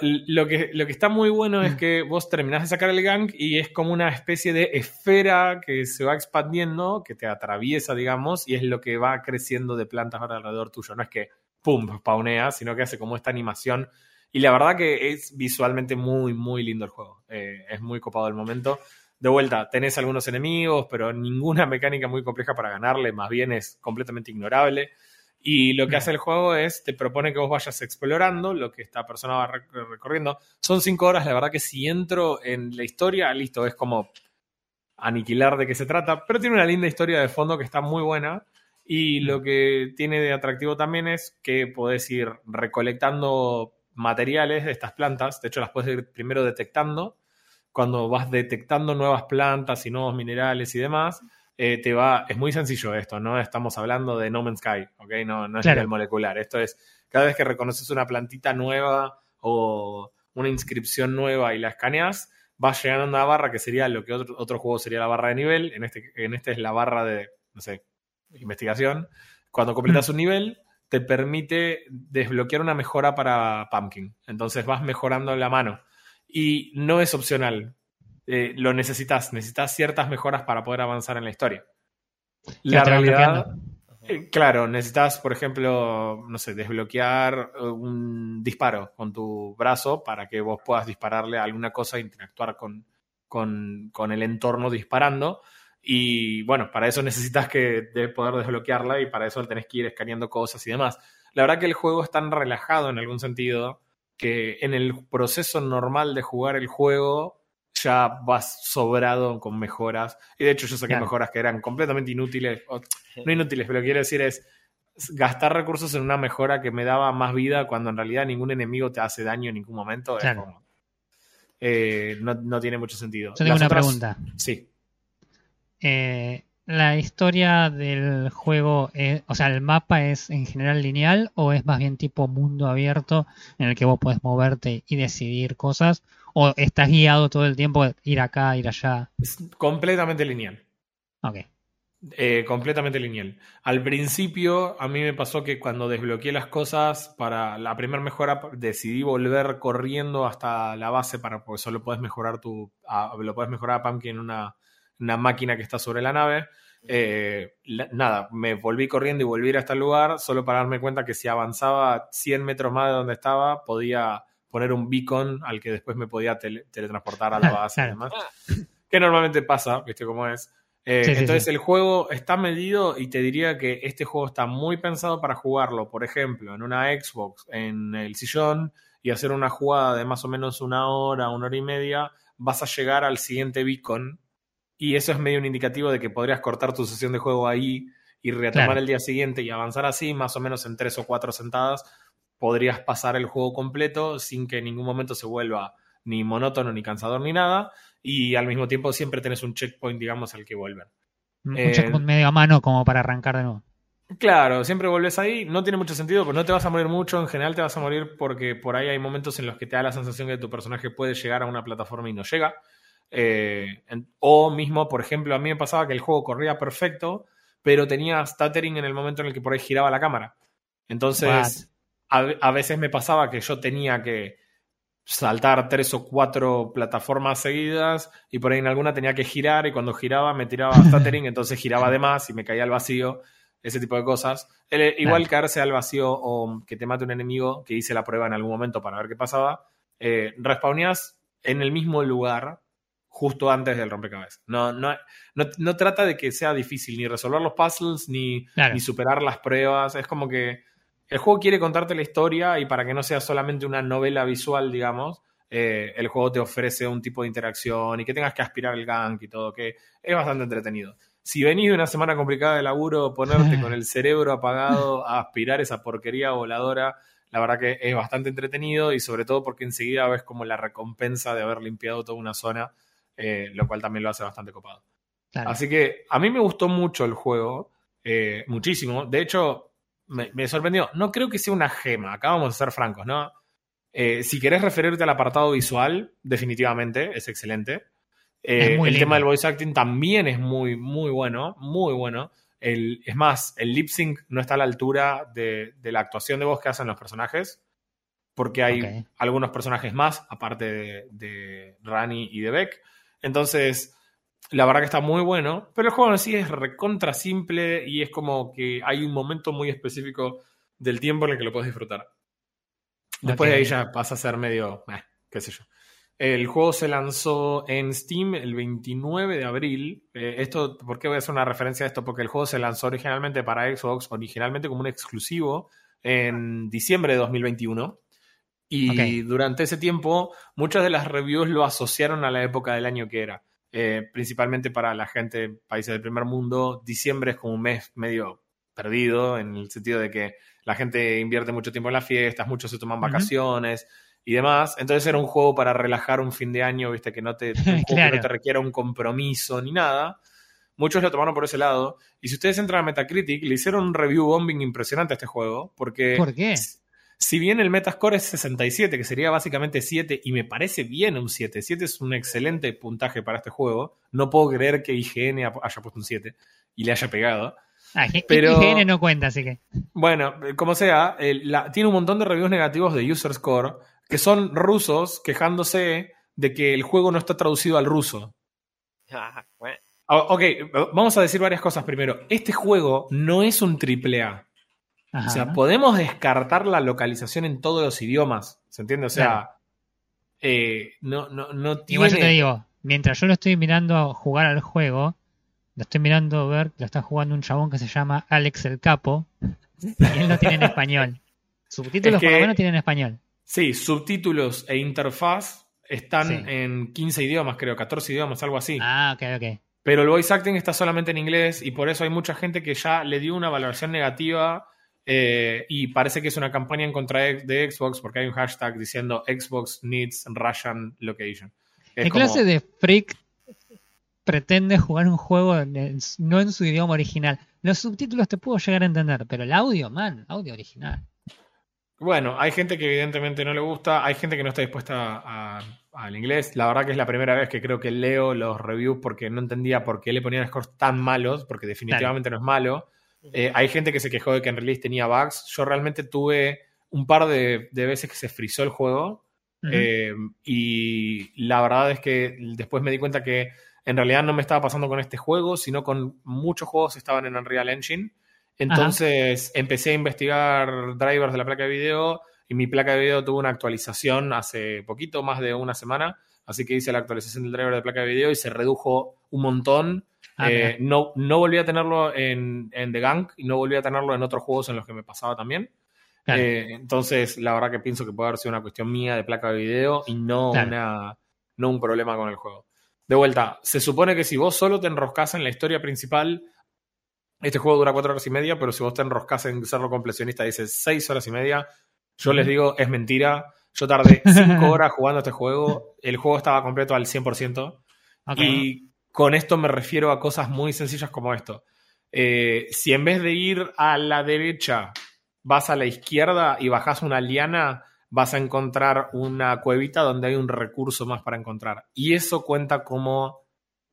que, lo que está muy bueno es que vos terminás de sacar el gang y es como una especie de esfera que se va expandiendo, que te atraviesa, digamos, y es lo que va creciendo de plantas alrededor tuyo. No es que, pum, spawnea, sino que hace como esta animación. Y la verdad que es visualmente muy, muy lindo el juego. Eh, es muy copado el momento de vuelta, tenés algunos enemigos, pero ninguna mecánica muy compleja para ganarle, más bien es completamente ignorable. Y lo que hace el juego es, te propone que vos vayas explorando lo que esta persona va recorriendo. Son cinco horas, la verdad que si entro en la historia, listo, es como aniquilar de qué se trata, pero tiene una linda historia de fondo que está muy buena. Y lo que tiene de atractivo también es que podés ir recolectando materiales de estas plantas, de hecho las puedes ir primero detectando cuando vas detectando nuevas plantas y nuevos minerales y demás, eh, te va, es muy sencillo esto, no estamos hablando de No Man's Sky, ¿ok? No, no es nivel molecular, esto es, cada vez que reconoces una plantita nueva o una inscripción nueva y la escaneas, vas llegando a una barra que sería lo que otro, otro juego sería la barra de nivel, en este, en este es la barra de, no sé, investigación. Cuando completas mm. un nivel, te permite desbloquear una mejora para Pumpkin. Entonces vas mejorando la mano y no es opcional. Eh, lo necesitas, necesitas ciertas mejoras para poder avanzar en la historia. La realidad, eh, claro, necesitas, por ejemplo, no sé, desbloquear eh, un disparo con tu brazo para que vos puedas dispararle a alguna cosa e interactuar con, con, el entorno disparando. Y bueno, para eso necesitas que de poder desbloquearla y para eso tenés que ir escaneando cosas y demás. La verdad que el juego es tan relajado en algún sentido que en el proceso normal de jugar el juego ya vas sobrado con mejoras. Y de hecho yo saqué mejoras que eran completamente inútiles, no inútiles, pero lo que quiero decir es gastar recursos en una mejora que me daba más vida cuando en realidad ningún enemigo te hace daño en ningún momento. Eh, no, tiene mucho sentido. Yo tengo una pregunta. Sí. Eh, la historia del juego, o sea, el mapa es en general lineal o es más bien tipo mundo abierto en el que vos podés moverte y decidir cosas? ¿O estás guiado todo el tiempo ir acá, ir allá? Es completamente lineal. Ok. Eh, completamente lineal. Al principio, a mí me pasó que cuando desbloqueé las cosas para la primera mejora, decidí volver corriendo hasta la base para porque solo puedes mejorar tu. lo puedes mejorar a Pumpkin en una una máquina que está sobre la nave. Eh, nada, me volví corriendo y volví a el lugar solo para darme cuenta que si avanzaba 100 metros más de donde estaba, podía poner un beacon al que después me podía teletransportar a la base y demás. Que normalmente pasa, viste cómo es. Eh, entonces el juego está medido y te diría que este juego está muy pensado para jugarlo, por ejemplo, en una Xbox, en el sillón y hacer una jugada de más o menos una hora, una hora y media, vas a llegar al siguiente beacon y eso es medio un indicativo de que podrías cortar tu sesión de juego ahí y retomar el día siguiente y avanzar así, más o menos en tres o cuatro sentadas, podrías pasar el juego completo sin que en ningún momento se vuelva ni monótono, ni cansador, ni nada y al mismo tiempo siempre tenés un checkpoint, digamos, al que volver. Un eh, checkpoint medio a mano como para arrancar de nuevo. Claro, siempre volvés ahí, no tiene mucho sentido, pero no te vas a morir mucho, en general te vas a morir porque por ahí hay momentos en los que te da la sensación que tu personaje puede llegar a una plataforma y no llega. Eh, o mismo, por ejemplo, a mí me pasaba que el juego corría perfecto, pero tenía stuttering en el momento en el que por ahí giraba la cámara. Entonces, a, veces me pasaba que yo tenía que saltar tres o cuatro plataformas seguidas y por ahí en alguna tenía que girar y cuando giraba me tiraba stuttering, entonces giraba de más y me caía al vacío, ese tipo de cosas. igual caerse al vacío o que te mate un enemigo, que hice la prueba en algún momento para ver qué pasaba, eh, respawneas en el mismo lugar justo antes del rompecabezas. No, no, no, trata de que sea difícil ni resolver los puzzles ni, ni superar las pruebas, es como que el juego quiere contarte la historia y para que no sea solamente una novela visual, digamos, eh, el juego te ofrece un tipo de interacción y que tengas que aspirar el gank y todo, que es bastante entretenido. Si venís de una semana complicada de laburo, ponerte con el cerebro apagado a aspirar esa porquería voladora, la verdad que es bastante entretenido y sobre todo porque enseguida ves como la recompensa de haber limpiado toda una zona, eh, lo cual también lo hace bastante copado. Así que a mí me gustó mucho el juego, eh, muchísimo. De hecho, me, sorprendió. No creo que sea una gema, acá vamos a ser francos, ¿no? Eh, si querés referirte al apartado visual, definitivamente es excelente. Eh, el tema del voice acting también es muy, muy bueno, muy bueno. El, es más, el lip sync no está a la altura de, la actuación de voz que hacen los personajes, porque hay algunos personajes más, aparte de, de Rani y de Beck. Entonces, la verdad que está muy bueno, pero el juego en sí es recontra simple y es como que hay un momento muy específico del tiempo en el que lo puedes disfrutar. Después de ahí ya pasa a ser medio, eh, qué sé yo. El juego se lanzó en Steam el 29 de abril. Eh, esto, ¿Por qué voy a hacer una referencia a esto? Porque el juego se lanzó originalmente para Xbox, originalmente como un exclusivo en diciembre de 2021. Y durante ese tiempo, muchas de las reviews lo asociaron a la época del año que era. Eh, principalmente para la gente de países del primer mundo, diciembre es como un mes medio perdido, en el sentido de que la gente invierte mucho tiempo en las fiestas, muchos se toman vacaciones y demás. Entonces era un juego para relajar un fin de año, viste, que no te, te requiera un compromiso ni nada. Muchos lo tomaron por ese lado. Y si ustedes entran a Metacritic, le hicieron un review bombing impresionante a este juego. Porque ¿Por qué? Si bien el Metascore es 67, que sería básicamente 7, y me parece bien un 7, 7 es un excelente puntaje para este juego, no puedo creer que IGN haya puesto un 7 y le haya pegado. Ah, pero, IGN no cuenta, así que. Bueno, como sea, tiene un montón de reviews negativos de User Score que son rusos quejándose de que el juego no está traducido al ruso. Ah, ah, ok, vamos a decir varias cosas primero. Este juego no es un triple A. O sea, podemos descartar la localización en todos los idiomas. ¿Se entiende? O sea, eh, no, no, no tiene. Igual yo te digo, mientras yo lo estoy mirando jugar al juego, lo estoy mirando ver, lo está jugando un chabón que se llama Alex el Capo, y él lo tiene en español. Subtítulos por lo menos tienen en español. Sí, subtítulos e interfaz están en 15 idiomas, creo, 14 idiomas, algo así. Ah, ok, ok. Pero el voice acting está solamente en inglés y por eso hay mucha gente que ya le dio una valoración negativa eh, y parece que es una campaña en contra de Xbox porque hay un hashtag diciendo Xbox needs Russian location. ¿Qué clase de freak pretende jugar un juego no en su idioma original? Los subtítulos te puedo llegar a entender, pero el audio, man, audio original. Bueno, hay gente que evidentemente no le gusta, hay gente que no está dispuesta al inglés. La verdad que es la primera vez que creo que leo los reviews porque no entendía por qué le ponían scores tan malos, porque definitivamente no es malo. Eh, hay gente que se quejó de que en release tenía bugs. Yo realmente tuve un par de, veces que se frizó el juego. Eh, y la verdad es que después me di cuenta que en realidad no me estaba pasando con este juego, sino con muchos juegos que estaban en Unreal Engine. Entonces empecé a investigar drivers de la placa de video y mi placa de video tuvo una actualización hace poquito, más de una semana. Así que hice la actualización del driver de placa de video y se redujo un montón. Ah, eh, no, no volví a tenerlo en, en The Gang y no volví a tenerlo en otros juegos en los que me pasaba también. Eh, entonces, la verdad que pienso que puede haber sido una cuestión mía de placa de video y no, una, no un problema con el juego. De vuelta, se supone que si vos solo te enroscas en la historia principal, este juego dura cuatro horas y media, pero si vos te enroscas en serlo completionista, dice seis horas y media, yo les digo, es mentira. Yo tardé cinco horas jugando este juego, el juego estaba completo al 100%, y con esto me refiero a cosas muy sencillas como esto. Eh, si en vez de ir a la derecha vas a la izquierda y bajas una liana, vas a encontrar una cuevita donde hay un recurso más para encontrar. Y eso cuenta como,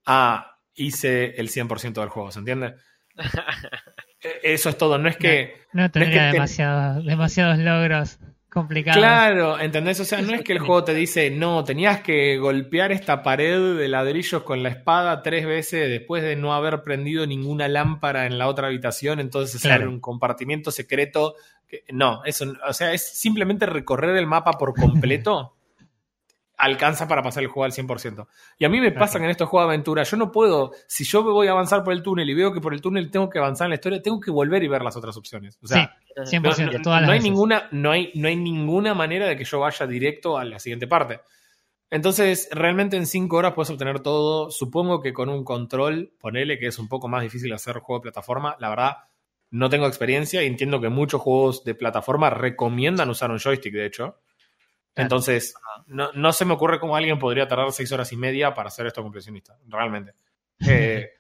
ah, hice el 100% del juego, ¿se entiende? E, eso es todo, no es que... No, tendría demasiados logros complicado. Claro, ¿entendés? O sea, no es que el juego te dice, no, tenías que golpear esta pared de ladrillos con la espada tres veces después de no haber prendido ninguna lámpara en la otra habitación, entonces claro. un compartimiento secreto. No, eso, o sea, es simplemente recorrer el mapa por completo. alcanza para pasar el juego al 100%. Y a mí me pasa que en estos juegos de aventura, yo no puedo, si yo me voy a avanzar por el túnel y veo que por el túnel tengo que avanzar en la historia, tengo que volver y ver las otras opciones. O sea, sí, 100%, no, no hay ninguna, no, hay, no hay ninguna manera de que yo vaya directo a la siguiente parte. Entonces, realmente en 5 horas puedes obtener todo. Supongo que con un control, ponele que es un poco más difícil hacer juego de plataforma. La verdad, no tengo experiencia y entiendo que muchos juegos de plataforma recomiendan usar un joystick, de hecho. Entonces, no, no, se me ocurre cómo alguien podría tardar seis horas y media para hacer esto compresionista, realmente. Eh,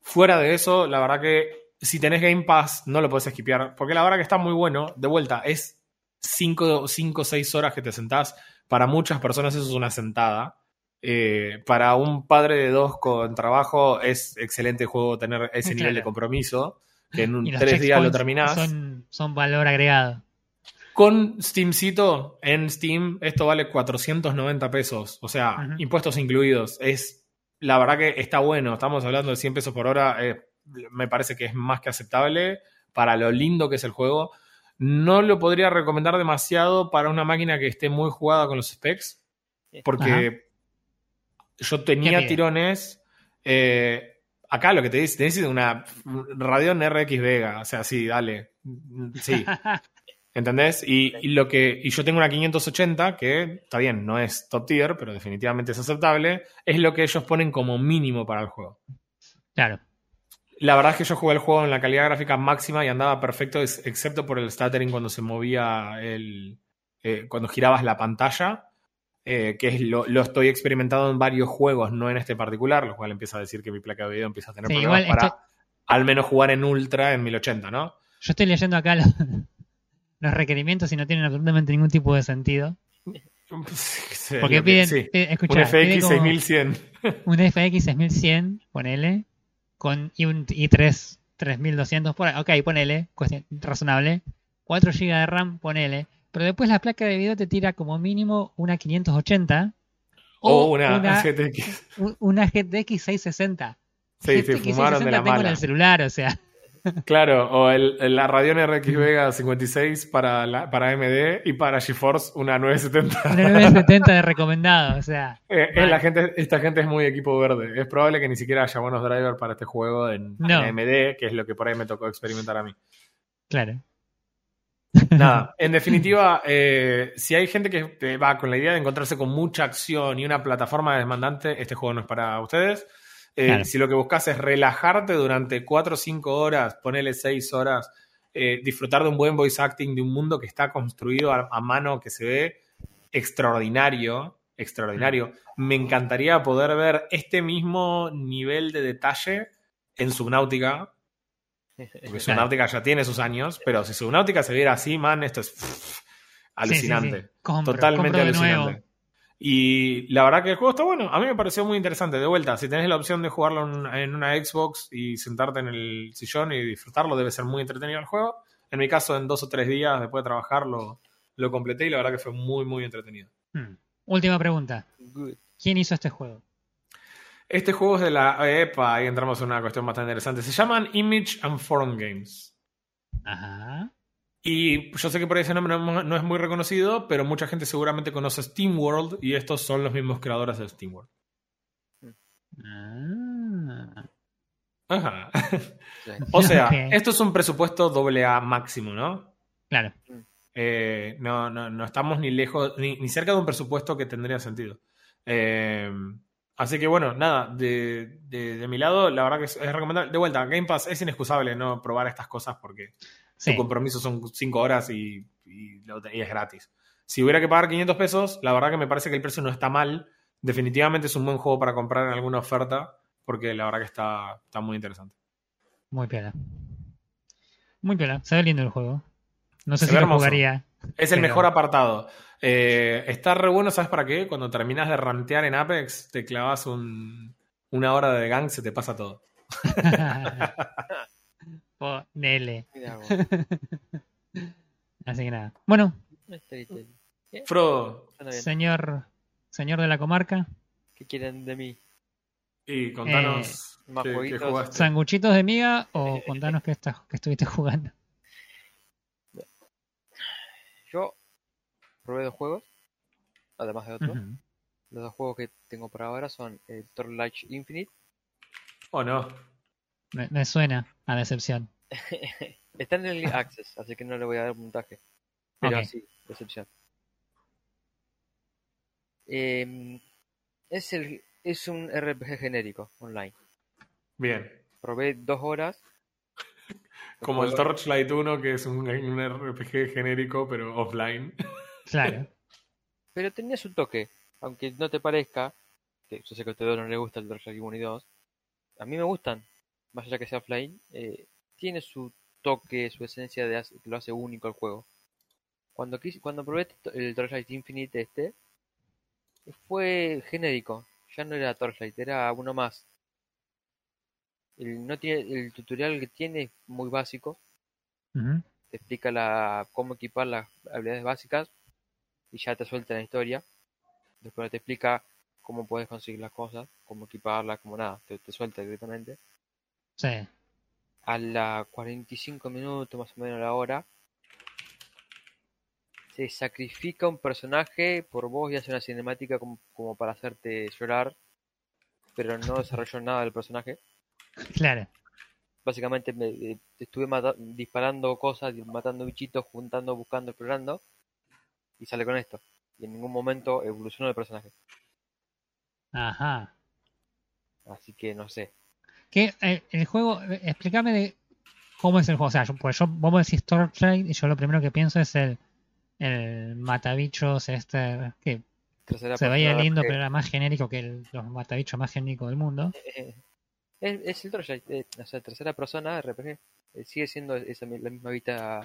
fuera de eso, la verdad que si tenés Game Pass, no lo podés esquipear, porque la verdad que está muy bueno. De vuelta, es cinco o seis horas que te sentás. Para muchas personas eso es una sentada. Eh, para un padre de dos con trabajo es excelente juego tener ese nivel de compromiso, que en tres días lo terminás. Son, son valor agregado. Con Steamcito, en Steam, esto vale 490 pesos. O sea, impuestos incluidos. Es, la verdad que está bueno. Estamos hablando de 100 pesos por hora. Eh, me parece que es más que aceptable para lo lindo que es el juego. No lo podría recomendar demasiado para una máquina que esté muy jugada con los specs. Porque yo tenía tirones. Eh, acá lo que te dice, te dice una Radeon RX Vega. O sea, sí, dale. Sí. ¿Entendés? Y, lo que, y yo tengo una 580, que está bien, no es top tier, pero definitivamente es aceptable, es lo que ellos ponen como mínimo para el juego. Claro. La verdad es que yo jugué el juego en la calidad gráfica máxima y andaba perfecto, excepto por el stuttering cuando se movía el. Eh, cuando girabas la pantalla, eh, que es lo, estoy experimentando en varios juegos, no en este particular, lo cual empieza a decir que mi placa de video empieza a tener problemas para al menos jugar en ultra en 1080, ¿no? Yo estoy leyendo acá los requerimientos y no tienen absolutamente ningún tipo de sentido. Porque piden, un FX 6100. Un FX 6100, ponele, con, y un i3 3200, ok, ponele, cuestión razonable. 4 GB de RAM, ponele. Pero después la placa de video te tira como mínimo una 580 o, una, GTX. Una GTX 660. Sí, se fumaron de la tengo en el celular, o sea. Claro, o el, la Radeon RX Vega 56 para, la, para AMD y para GeForce una 970. Una 970 de recomendado, o sea. Eh, la gente, esta gente es muy equipo verde. Es probable que ni siquiera haya buenos drivers para este juego en, AMD, que es lo que por ahí me tocó experimentar a mí. Claro. Nada, en definitiva, eh, si hay gente que va con la idea de encontrarse con mucha acción y una plataforma demandante, este juego no es para ustedes. Eh, si lo que buscas es relajarte durante 4 o 5 horas, ponerle 6 horas, eh, disfrutar de un buen voice acting, de un mundo que está construido a, mano, que se ve extraordinario, extraordinario. Me encantaría poder ver este mismo nivel de detalle en Subnautica. Porque Subnautica ya tiene sus años, pero si Subnautica se viera así, man, esto es alucinante. Totalmente alucinante. Y la verdad que el juego está bueno. A mí me pareció muy interesante. De vuelta, si tenés la opción de jugarlo en una Xbox y sentarte en el sillón y disfrutarlo, debe ser muy entretenido el juego. En mi caso, en dos o tres días después de trabajarlo, lo completé y la verdad que fue muy, muy entretenido. Hmm. Última pregunta. ¿Quién hizo este juego? Este juego es de la EPA, ahí entramos en una cuestión bastante interesante. Se llaman Image and Form Games. Ajá. Y yo sé que por ahí ese nombre no, es muy reconocido, pero mucha gente seguramente conoce SteamWorld y estos son los mismos creadores de SteamWorld. Ah. Ajá. Sí. O sea, esto es un presupuesto doble A máximo, ¿no? Claro. Eh, no, no, no estamos ni lejos, ni, ni cerca de un presupuesto que tendría sentido. Eh, así que bueno, nada, de, de- de mi lado, la verdad que es, es recomendable. De vuelta, Game Pass es inexcusable no probar estas cosas porque Sí. tu compromiso son 5 horas y, y lo- y es gratis. Si hubiera que pagar 500 pesos, la verdad que me parece que el precio no está mal. Definitivamente es un buen juego para comprar en alguna oferta porque la verdad que está, está muy interesante. Muy piola. Muy piola. Se ve lindo el juego. No sé Se si lo hermoso. jugaría. Es el Pero- mejor apartado. Eh, está re bueno, ¿sabes para qué? Cuando terminas de rantear en Apex, te clavas un- una hora de gang, se te pasa todo. Vos. Así que nada. Bueno. Frodo, señor, señor de la comarca, ¿Qué quieren de mí? y contanos Eh, más jugaste. sanguchitos de miga o contanos qué, estás, qué estuviste jugando. Yo probé dos juegos, además de otros. Ujú. Los dos juegos que tengo por ahora son el Torchlight Infinite. ¿O no? me, me suena a decepción. Está en el Access, así que no le voy a dar puntaje. Pero Ok. sí, decepción. Em, es, el, es un RPG genérico online. Bien. Probé dos horas. Como el Torchlight 1, que es un, un RPG genérico, pero offline. Claro. Pero tenía su toque. Aunque no te parezca, que yo sé que a ustedes no les gusta el Torchlight 1 y 2. A mí me gustan, más allá que sea offline. eh, tiene su toque, su esencia de hace- que lo hace único el juego. Cuando quise, cuando probé el Torchlight Infinite este, fue genérico. Ya no era Torchlight, era uno más. El, no tiene, el tutorial que tiene es muy básico. Te explica la, cómo equipar las habilidades básicas y ya te suelta la historia. Después te explica cómo puedes conseguir las cosas, cómo equiparlas, como nada, te, te suelta directamente. Sí. A las 45 minutos más o menos la hora, se sacrifica un personaje por vos y hace una cinemática como, como para hacerte llorar, pero no desarrolló nada del personaje. Claro. Básicamente me, eh, estuve mata- disparando cosas, matando bichitos, juntando, buscando, explorando, y sale con esto. Y en ningún momento evolucionó el personaje. Ajá. Así que no sé. ¿Qué, eh, el juego, eh, explícame de cómo es el juego. O sea, yo, pues yo, vos me decís Torchlight y yo lo primero que pienso es el, el matabichos este que Tercera se veía lindo, pero era más genérico que el- los matabichos más genéricos del mundo. Eh, es, es el Torchlight, eh, o sea, tercera persona RPG. Sigue siendo esa, la misma vista.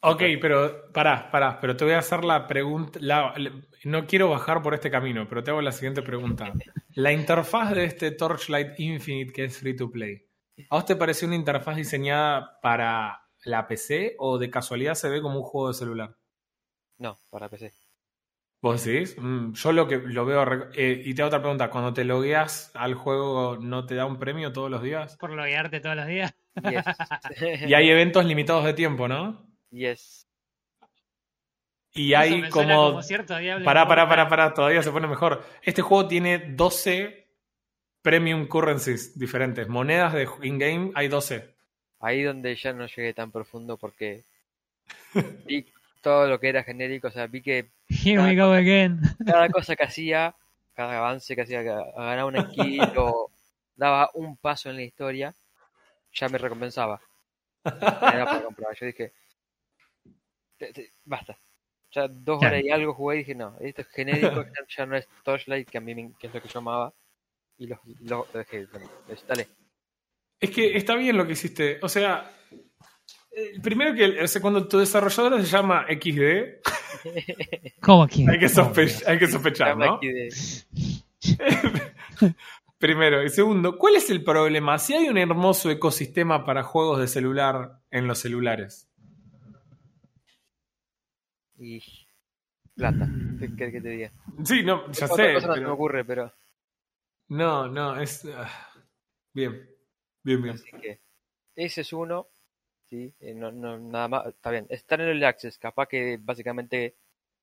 Ok, pero pará, pará, pero te voy a hacer la pregunta. la- la- no quiero bajar por este camino, pero te hago la siguiente pregunta. La interfaz de este Torchlight Infinite que es free to play, ¿a vos te parece una interfaz diseñada para la PC o de casualidad se ve como un juego de celular? No, para PC. ¿Vos decís? Mm, yo lo que lo veo. re- eh, y te hago otra pregunta: cuando te logueas al juego, ¿no te da un premio todos los días? Por loguearte todos los días. Yes. Y hay eventos limitados de tiempo, ¿no? yes. Y Eso hay me suena como. cierto Pará, pará, pará, pará, todavía se pone mejor. Este juego tiene 12 premium currencies diferentes. Monedas de in-game hay 12. Ahí donde ya no llegué tan profundo porque vi todo lo que era genérico. O sea, vi que Here we go again. cada cosa que hacía, cada avance que hacía, ganaba una kill o daba un paso en la historia, ya me recompensaba. Era para comprar. Yo dije, "Te- te- basta. Ya dos Claro. horas y algo jugué y dije, no, esto es genérico, ya, ya no es Torchlight, que a mí me- que es lo que yo amaba. Y lo, lo- dejé. dale. Es que está bien lo que hiciste. O sea, eh, primero que o sea, cuando tu desarrolladora se llama XD, ¿Cómo que? hay que, ¿Cómo sospe- hay que sospechar, ¿no? Primero. Y segundo, ¿cuál es el problema? Si hay un hermoso ecosistema para juegos de celular en los celulares. Y plata. ¿Qué querés que te diga? Sí, no, ya Otra sé. cosa no se me pero- ocurre, pero No, no, es. ah, bien. Bien, bien. Así que ese es uno. Sí, eh, no, no, nada más. Está bien. Está en el Access. Capaz que básicamente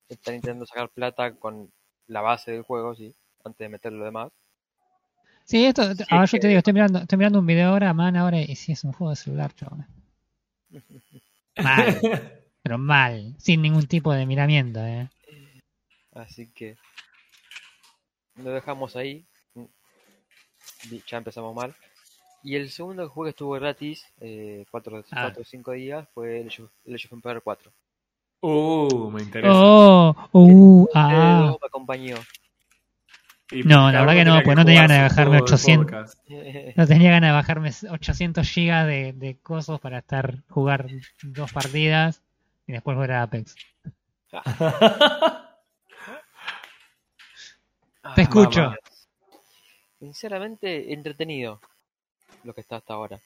están intentando sacar plata con la base del juego, sí, antes de meter lo demás. Sí, esto, Sí, ahora yo que- te digo, estoy mirando, estoy mirando un video ahora, man, ahora, y sí es un juego de celular, chaval. Mal, pero mal, sin ningún tipo de miramiento, eh. Así que lo dejamos ahí. Mm. Ya empezamos mal. Y el segundo juego que estuvo gratis, eh, 4 Ah. o 5 días, fue el Age of el Age of Empires 4. Uh, me interesa. Oh, uh, ah. juego me acompañó. Y No, la verdad que no, pues no tenía ganas de bajarme juego de 800. podcast. No tenía ganas de bajarme 800 gigas de, de cosas para estar jugar dos partidas y después jugar a Apex. Ah, Te escucho. mamá. Sinceramente, entretenido lo que está hasta ahora.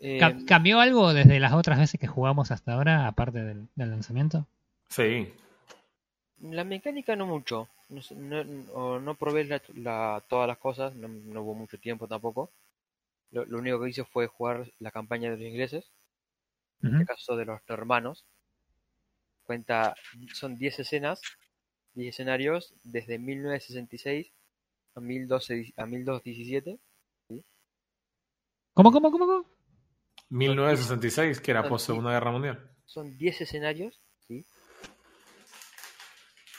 Eh, Ca- ¿Cambió algo desde las otras veces que jugamos hasta ahora, aparte del, del lanzamiento? Sí. la mecánica no mucho. No, no, no probé la- la- todas las cosas, no, no hubo mucho tiempo tampoco. Lo, lo único que hice fue jugar la campaña de los ingleses, en este caso de los hermanos. Cuenta, son 10 escenas, 10 escenarios desde 1966 a 1200 a 1217. ¿Cómo, cómo, cómo, cómo? 1966, que era post Segunda Guerra Mundial. Son 10 escenarios, ¿sí?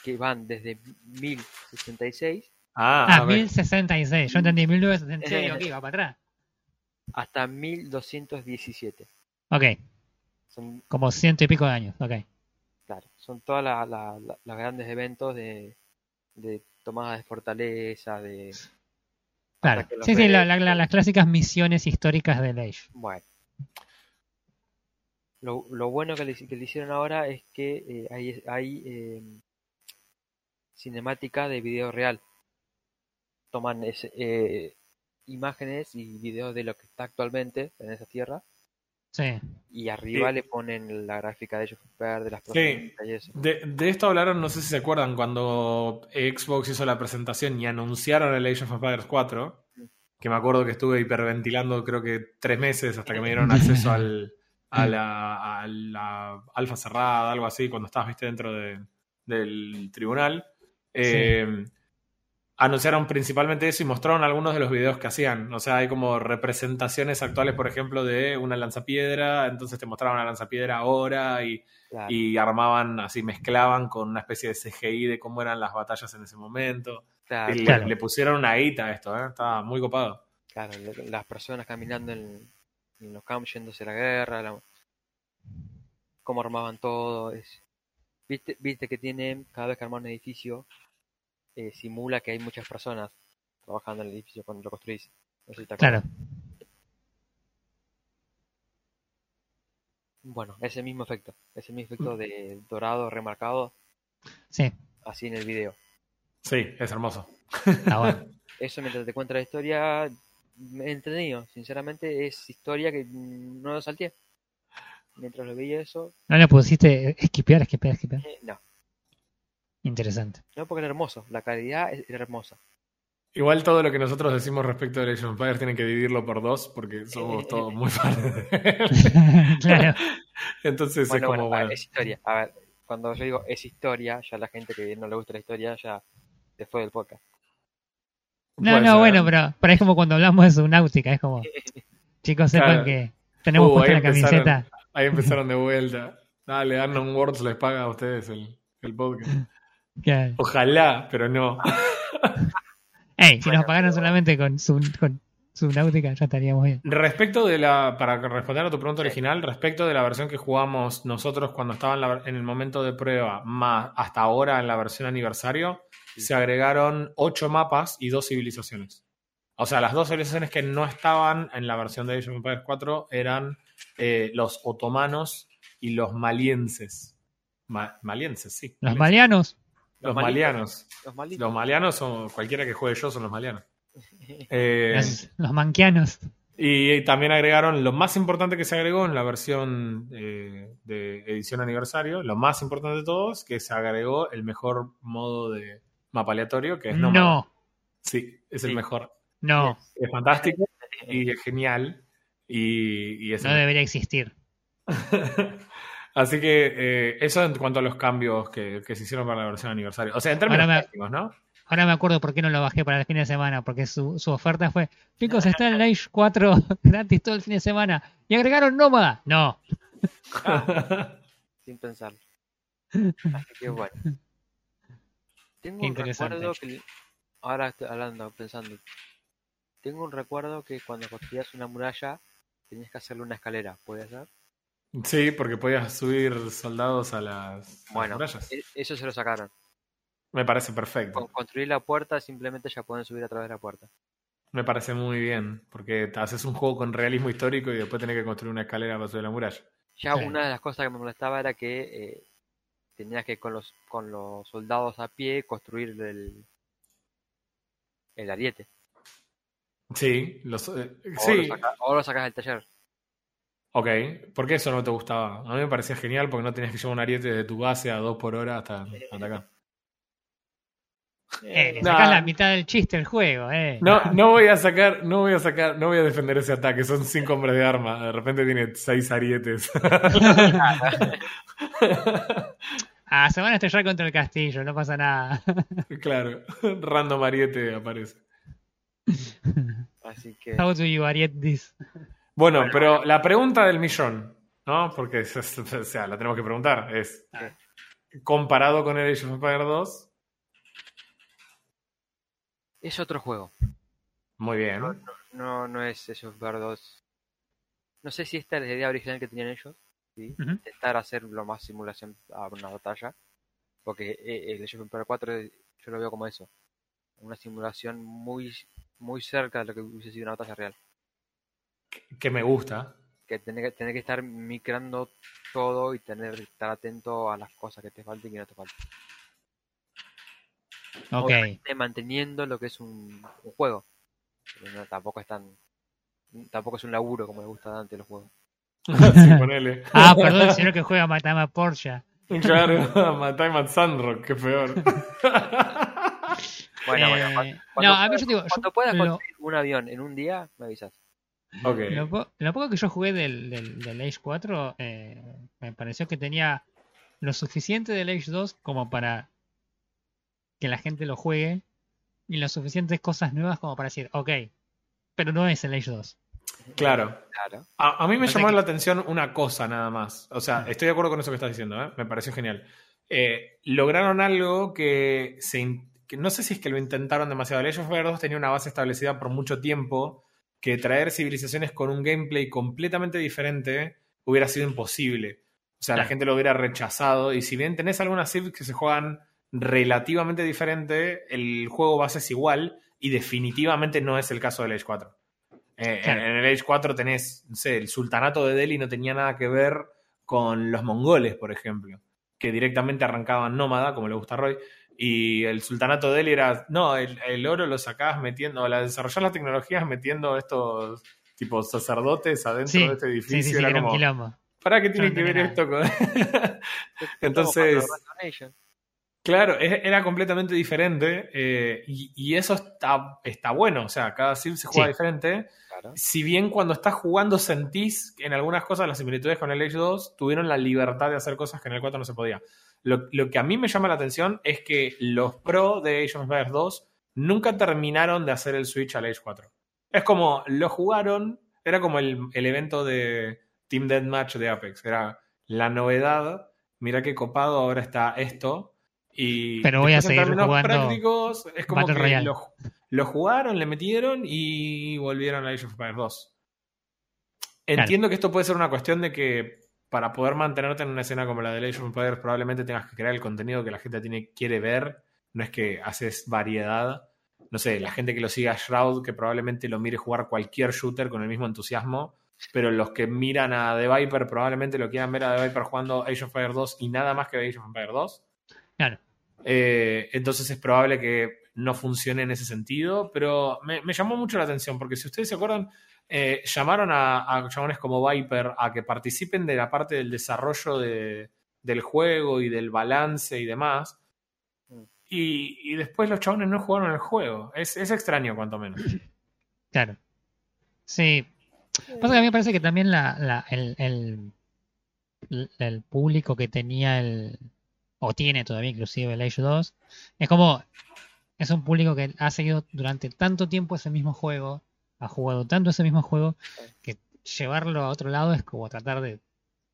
Que van desde 1066 Ah, Ah, ok. 1066. Yo entendí 1966 digo, aquí, va para atrás. hasta 1217. Ok, Son, como ciento y pico de años. Ok. claro, son todas la- la- la- los grandes eventos de, de tomada de fortaleza, de... Claro. Sí, sí, la- las clásicas misiones históricas del Age. Bueno. Lo, lo bueno que le, que le hicieron ahora es que eh, hay, hay eh, cinemática de video real. Toman ese, eh, imágenes y videos de lo que está actualmente en esa tierra Sí. y arriba Sí. le ponen la gráfica de ellos de las Sí. protagonistas y eso. De, de esto hablaron, no sé si se acuerdan, cuando Xbox hizo la presentación y anunciaron el Age of Empires 4, que me acuerdo que estuve hiperventilando creo que tres meses hasta que me dieron acceso al, a, la, a la alfa cerrada, algo así, cuando estabas viste, dentro de- del tribunal. Eh, Anunciaron principalmente eso y mostraron algunos de los videos que hacían. O sea, hay como representaciones actuales, por ejemplo, de una lanzapiedra, entonces te mostraban la lanzapiedra ahora y Claro, y armaban, así mezclaban con una especie de CGI de cómo eran las batallas en ese momento. claro, Y le, Claro. le pusieron una guita a esto, ¿eh? estaba muy copado. claro, las personas caminando en, en los campos yéndose a la guerra, la- cómo armaban todo. es- Viste, viste que tienen, cada vez que arman un edificio, eh, simula que hay muchas personas trabajando en el edificio cuando lo construís. No sé si te acuerdas. Claro. Bueno, ese mismo efecto, ese mismo efecto de dorado remarcado, Sí. así en el video. Sí, es hermoso. Bueno. Eso mientras te cuenta la historia, me he entretenido. Sinceramente, es historia que no lo salteé. Mientras lo veía eso, No le pusiste esquipear, esquipear, esquipear. eh, no. Interesante. No porque era hermoso, la calidad es- era hermosa. Igual todo lo que nosotros decimos respecto de Age of Empires tienen que dividirlo por dos porque somos todos muy fans de él. claro. Entonces Bueno, es bueno, como, ver, bueno, es historia. A ver, cuando yo digo es historia, ya la gente que no le gusta la historia ya se fue del podcast. No, puede no, ser. bueno, pero, pero es como cuando hablamos de subnáutica, es como, chicos, sepan Claro. que tenemos Uh, puesta la camiseta. Ahí empezaron de vuelta. Dale, Arnon Words les paga a ustedes el, el podcast. Claro. Ojalá, pero no. Ey, si Bueno, nos pagaran pero- solamente con, sub, con ya estaríamos bien. Respecto de la, para responder a tu pregunta original, respecto de la versión que jugamos nosotros cuando estaba en, la- en el momento de prueba, más hasta ahora en la versión aniversario, se agregaron ocho mapas y dos civilizaciones. O sea, las dos civilizaciones que no estaban en la versión de Age of Empires 4 eran eh, los otomanos y los malienses. Ma- malienses, sí. Los malienses. malianos. Los Los malianos. Los malditos. Los malianos son cualquiera que juegue yo son los malianos. Eh, Los, los manquianos. y también agregaron lo más importante que se agregó en la versión eh, de edición aniversario, lo más importante de todos, que se agregó el mejor modo de mapa aleatorio, que es No. Nómada. Sí, es el mejor. No, Es fantástico y es genial. Y, y es no debería existir. Así que eh, eso en cuanto a los cambios que, que se hicieron para la versión aniversario. O sea, en términos Ahora me- ¿no? Ahora me acuerdo por qué no lo bajé para el fin de semana, porque su, su oferta fue, chicos, está el Age 4 gratis todo el fin de semana. Y agregaron Nómada. No. sin pensarlo. Así que bueno. Tengo Qué un recuerdo que. Ahora estoy hablando, pensando. Tengo un recuerdo que cuando construías una muralla tenías que hacerle una escalera, ¿puede ser? Sí, porque podías subir soldados a las, a las Bueno, murallas. e- eso se lo sacaron. Me parece perfecto. Con construir la puerta simplemente ya pueden subir a través de la puerta. Me parece muy bien. Porque te haces un juego con realismo histórico y después tenés que construir una escalera para subir la muralla. Ya Sí. una de las cosas que me molestaba era que eh, tenías que con los con los soldados a pie construir el el ariete. Sí, los, eh, O, sí. lo saca- o lo sacas del taller. Ok, ¿por qué eso no te gustaba? A mí me parecía genial porque no tenías que llevar un ariete de tu base a dos por hora hasta, hasta acá. Eh, le Nah. sacás la mitad del chiste del juego, eh. No, no voy a sacar, no voy a sacar, no voy a defender ese ataque. Son cinco hombres de arma. De repente tiene seis arietes. Ah, se van a estrellar contra el castillo, no pasa nada. claro, random ariete aparece. Así que How do you ariet this? Bueno, pero la pregunta del millón, ¿no? Porque es- es- o sea, la tenemos que preguntar. Es Ah. comparado con el Age of Empires 2, es otro juego. muy bien. No, no es esos verdos. No sé si esta es la idea original que tenían ellos. ¿sí? Intentar hacer lo más simulación a una batalla. Porque eh, el Age of Empires 4 yo lo veo como eso. Una simulación muy, muy cerca de lo que hubiese sido una batalla real. Que me gusta. Que tener que, tener que estar micrando todo y tener que estar atento a las cosas que te falten y que no te falten. Ok. Obviamente manteniendo lo que es un, un juego. Pero no, tampoco es tan. Tampoco es un laburo como le gusta a Dante los juegos. sí, ponele. Ah, perdón, el señor que juega Matama Porsche. Claro, Matai Matt Sandrock, qué peor. Bueno, Eh, bueno, cuando, no, cuando a mí puedas- yo digo, yo cuando puedas lo- construir un avión en un día, me avisas. Lo, po- lo poco que yo jugué del, del, del Age 4, eh, me pareció que tenía lo suficiente del Age 2 como para que la gente lo juegue y las suficientes cosas nuevas como para decir, ok, pero no es el Age 2. Claro. Claro. A, a mí me llamó que- la atención una cosa nada más. O sea, estoy de acuerdo con eso que estás diciendo, ¿eh? me pareció genial. Eh, lograron algo que, se que no sé si es que lo intentaron demasiado. El Age of Empires 2 tenía una base establecida por mucho tiempo que traer civilizaciones con un gameplay completamente diferente hubiera sido imposible. O sea, la gente lo hubiera rechazado. Y si bien tenés algunas civs que se juegan relativamente diferente, el juego base es igual y definitivamente no es el caso del Age 4. Eh, Claro. En el Age 4 tenés, no sé, el sultanato de Delhi no tenía nada que ver con los mongoles, por ejemplo, que directamente arrancaban nómada, como le gusta a Roy, y el sultanato de Delhi era, no, el, el oro lo sacás metiendo, la desarrollar las tecnologías metiendo estos tipo sacerdotes adentro Sí, de este edificio, sí, sí, era era un como. ¿para qué tiene No que ver esto con...? Entonces... Claro, era completamente diferente eh, y, y eso está, está bueno, o sea, cada sim se juega Sí. diferente. Claro. Si bien cuando estás jugando sentís que en algunas cosas las similitudes con el Age 2 tuvieron la libertad de hacer cosas que en el 4 no se podía. Lo, lo que a mí me llama la atención es que los pro de Age of Empires 2 nunca terminaron de hacer el switch al Age 4. Es como, lo jugaron, era como el, el evento de Team Deathmatch de Apex, era la novedad, mira qué copado ahora está esto. Y Pero voy a en seguir términos jugando prácticos, es como Battle que lo, lo jugaron, le metieron y volvieron a Age of Empires 2. Entiendo que esto puede ser una cuestión de que para poder mantenerte en una escena como la de Age of Empires probablemente tengas que crear el contenido que la gente tiene, quiere ver. No es que haces variedad. No sé, la gente que lo sigue a Shroud, que probablemente lo mire jugar cualquier shooter con el mismo entusiasmo, pero los que miran a The Viper probablemente lo quieran ver a The Viper jugando Age of Empires 2 y nada más que Age of Empires 2. Claro. Eh, entonces es probable que no funcione en ese sentido, pero me, me llamó mucho la atención, porque si ustedes se acuerdan, eh, llamaron a, a chabones como Viper a que participen de la parte del desarrollo de- del juego y del balance y demás. Mm. y, y después los chabones no jugaron el juego. Es, es extraño, cuanto menos. Claro. Sí. Pasa que a mí me parece que también la, la- el, el, el público que tenía el. o tiene todavía inclusive el Age 2, es como. es un público que ha seguido durante tanto tiempo ese mismo juego, ha jugado tanto ese mismo juego, que llevarlo a otro lado es como tratar de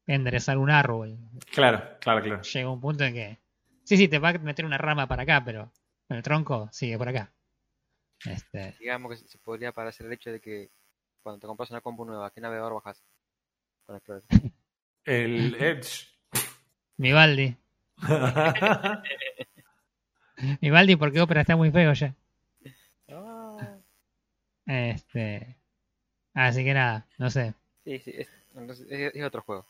enderezar un árbol. Claro, claro, claro. Llega un punto en que. Sí, sí, te va a meter una rama para acá, pero el tronco sigue por acá. Este, Digamos que se podría parecer el hecho de que cuando te compras una compu nueva, ¿qué navegador bajas? Con Explorer. El Edge. Vivaldi. Vivaldi porque Opera está muy feo ya. Este. Así que nada, no sé. Sí, sí, es, entonces, es, es otro juego.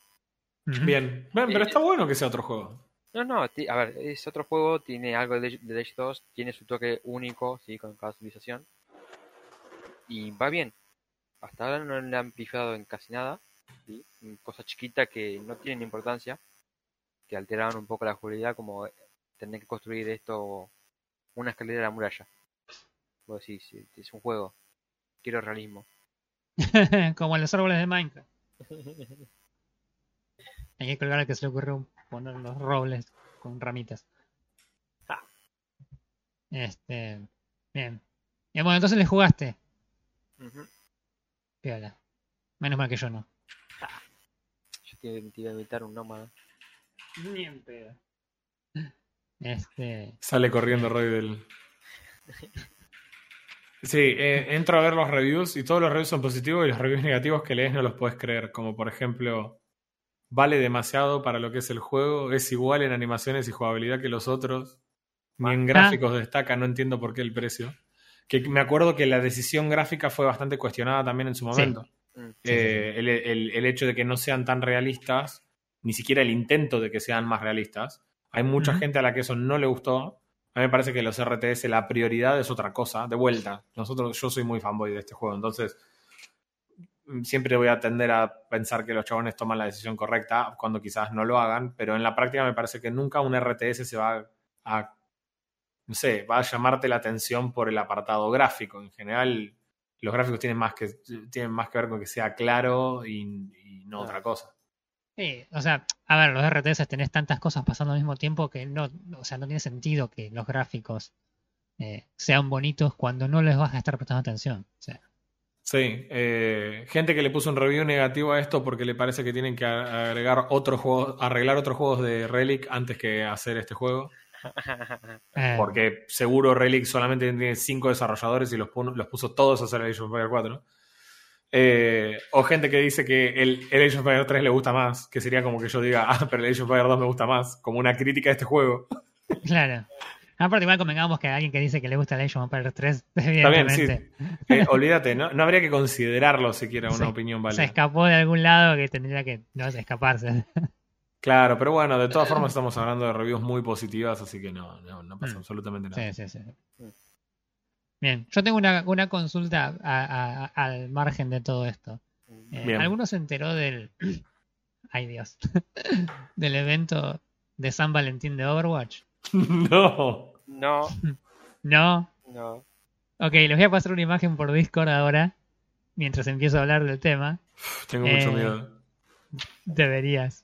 Bien. Bien, pero está bueno que sea otro juego. No, no, a ver, es otro juego, tiene algo de, de Age 2, tiene su toque único, sí, con cada civilización. Y va bien. Hasta ahora no le han pifado en casi nada, ¿sí? Cosa chiquita que no tienen importancia, que alteraron un poco la jugabilidad, como tener que construir esto, una escalera a la muralla. Vos decís, sí, es un juego, quiero realismo. Como en los árboles de Minecraft. Hay que colgar al que se le ocurrió poner los robles con ramitas. Ah. Este. Bien. Y bueno, entonces le jugaste. Ujú. Piola. Menos mal que yo no. Yo te, te iba a invitar un nómada. Ni en pedo. Este. Sale corriendo Roy del. Sí, eh, entro a ver los reviews y todos los reviews son positivos y los reviews negativos que lees no los puedes creer. Como por ejemplo, vale demasiado para lo que es el juego, es igual en animaciones y jugabilidad que los otros, ni en gráficos destaca, no entiendo por qué el precio. Que me acuerdo que la decisión gráfica fue bastante cuestionada también en su momento. Mm. Eh, el, el- el hecho de que no sean tan realistas, ni siquiera el intento de que sean más realistas. Hay mucha gente a la que eso no le gustó. A mí me parece que los RTS, la prioridad es otra cosa. De vuelta, nosotros, yo soy muy fanboy de este juego, entonces mm, siempre voy a tender a pensar que los chabones toman la decisión correcta cuando quizás no lo hagan, pero en la práctica me parece que nunca un RTS se va a, no sé, va a llamarte la atención por el apartado gráfico. En general, los gráficos tienen más que, tienen más que ver con que sea claro y, y no Ah. otra cosa. Sí, o sea, a ver, los RTS tenés tantas cosas pasando al mismo tiempo que no, o sea, no tiene sentido que los gráficos eh, sean bonitos cuando no les vas a estar prestando atención. O sea, Sí, eh, gente que le puso un review negativo a esto porque le parece que tienen que agregar otros juegos, arreglar otros juegos de Relic antes que hacer este juego. eh, Porque seguro Relic solamente tiene cinco desarrolladores y los, puso todos a hacer el Age of Empires 4. Eh, o gente que dice que el, el Age of Empires 3 le gusta más, que sería como que yo diga, ah, pero el Age of Empires 2 me gusta más, como una crítica a este juego. claro. Aparte, igual convengamos que alguien que dice que le gusta el Age of Empires 3, Está bien, evidentemente, sí. Eh, olvídate, ¿no? no habría que considerarlo siquiera una Sí, opinión se válida. escapó de algún lado que tendría que no escaparse. Claro, pero bueno, de todas formas estamos hablando de reviews muy positivas, así que no, no, no pasa Mm. absolutamente nada. Sí, sí, sí. Bien, yo tengo una, una consulta a- a- al margen de todo esto. Eh. ¿Alguno se enteró del. Ay Dios. del evento de San Valentín de Overwatch? no. No, No. no. Ok, les voy a pasar una imagen por Discord ahora. Mientras empiezo a hablar del tema. Tengo mucho Eh, miedo. Deberías.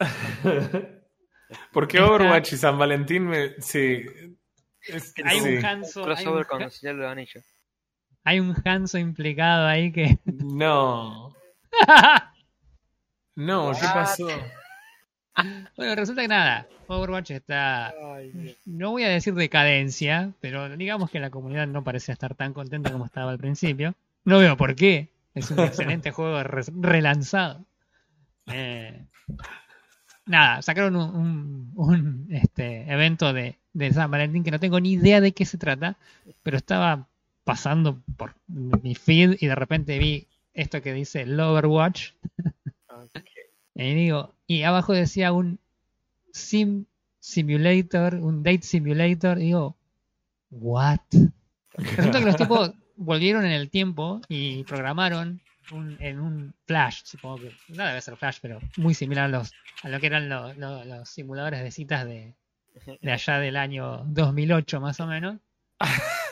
Porque Overwatch y San Valentín me. Sí. Es- Hay sí. un Hanzo. Hay Crossover un, con Ja- el Señor de los Anillos. hay un Hanzo implicado ahí que. No. No, ¿qué pasó? bueno, resulta que nada. Overwatch está. No voy a decir decadencia, pero digamos que la comunidad no parece estar tan contenta como estaba al principio. No veo por qué. Es un excelente juego re- relanzado. Eh, nada, sacaron un, un- un, este, evento de, de San Valentín que no tengo ni idea de qué se trata, pero estaba pasando por mi feed y de repente vi esto que dice Loverwatch y digo, y abajo decía un sim simulator, un date simulator, y digo, what? Resulta que los tipos volvieron en el tiempo y programaron un- en un Flash, supongo que, no debe ser Flash, pero muy similar a los a lo que eran lo- lo- los simuladores de citas de, de allá del año 2008 más o menos.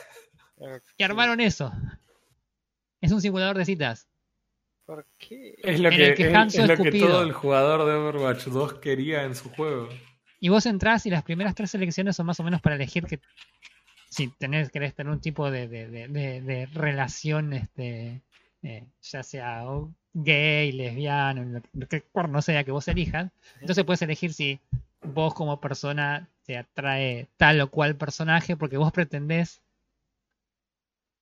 Y armaron eso. Es un simulador de citas. ¿Por qué? Es lo En que, el que es- Hanzo es lo es que Cupido. todo el jugador de Overwatch 2 quería en su juego. Y vos entrás y las primeras tres selecciones son más o menos para elegir que si tenés, querés tener un tipo de, de, de, de- de relación, este, eh, ya sea gay, lesbiano, lo que- lo que cuerno sea que vos elijas. Entonces puedes elegir si vos como persona te atrae tal o cual personaje porque vos pretendés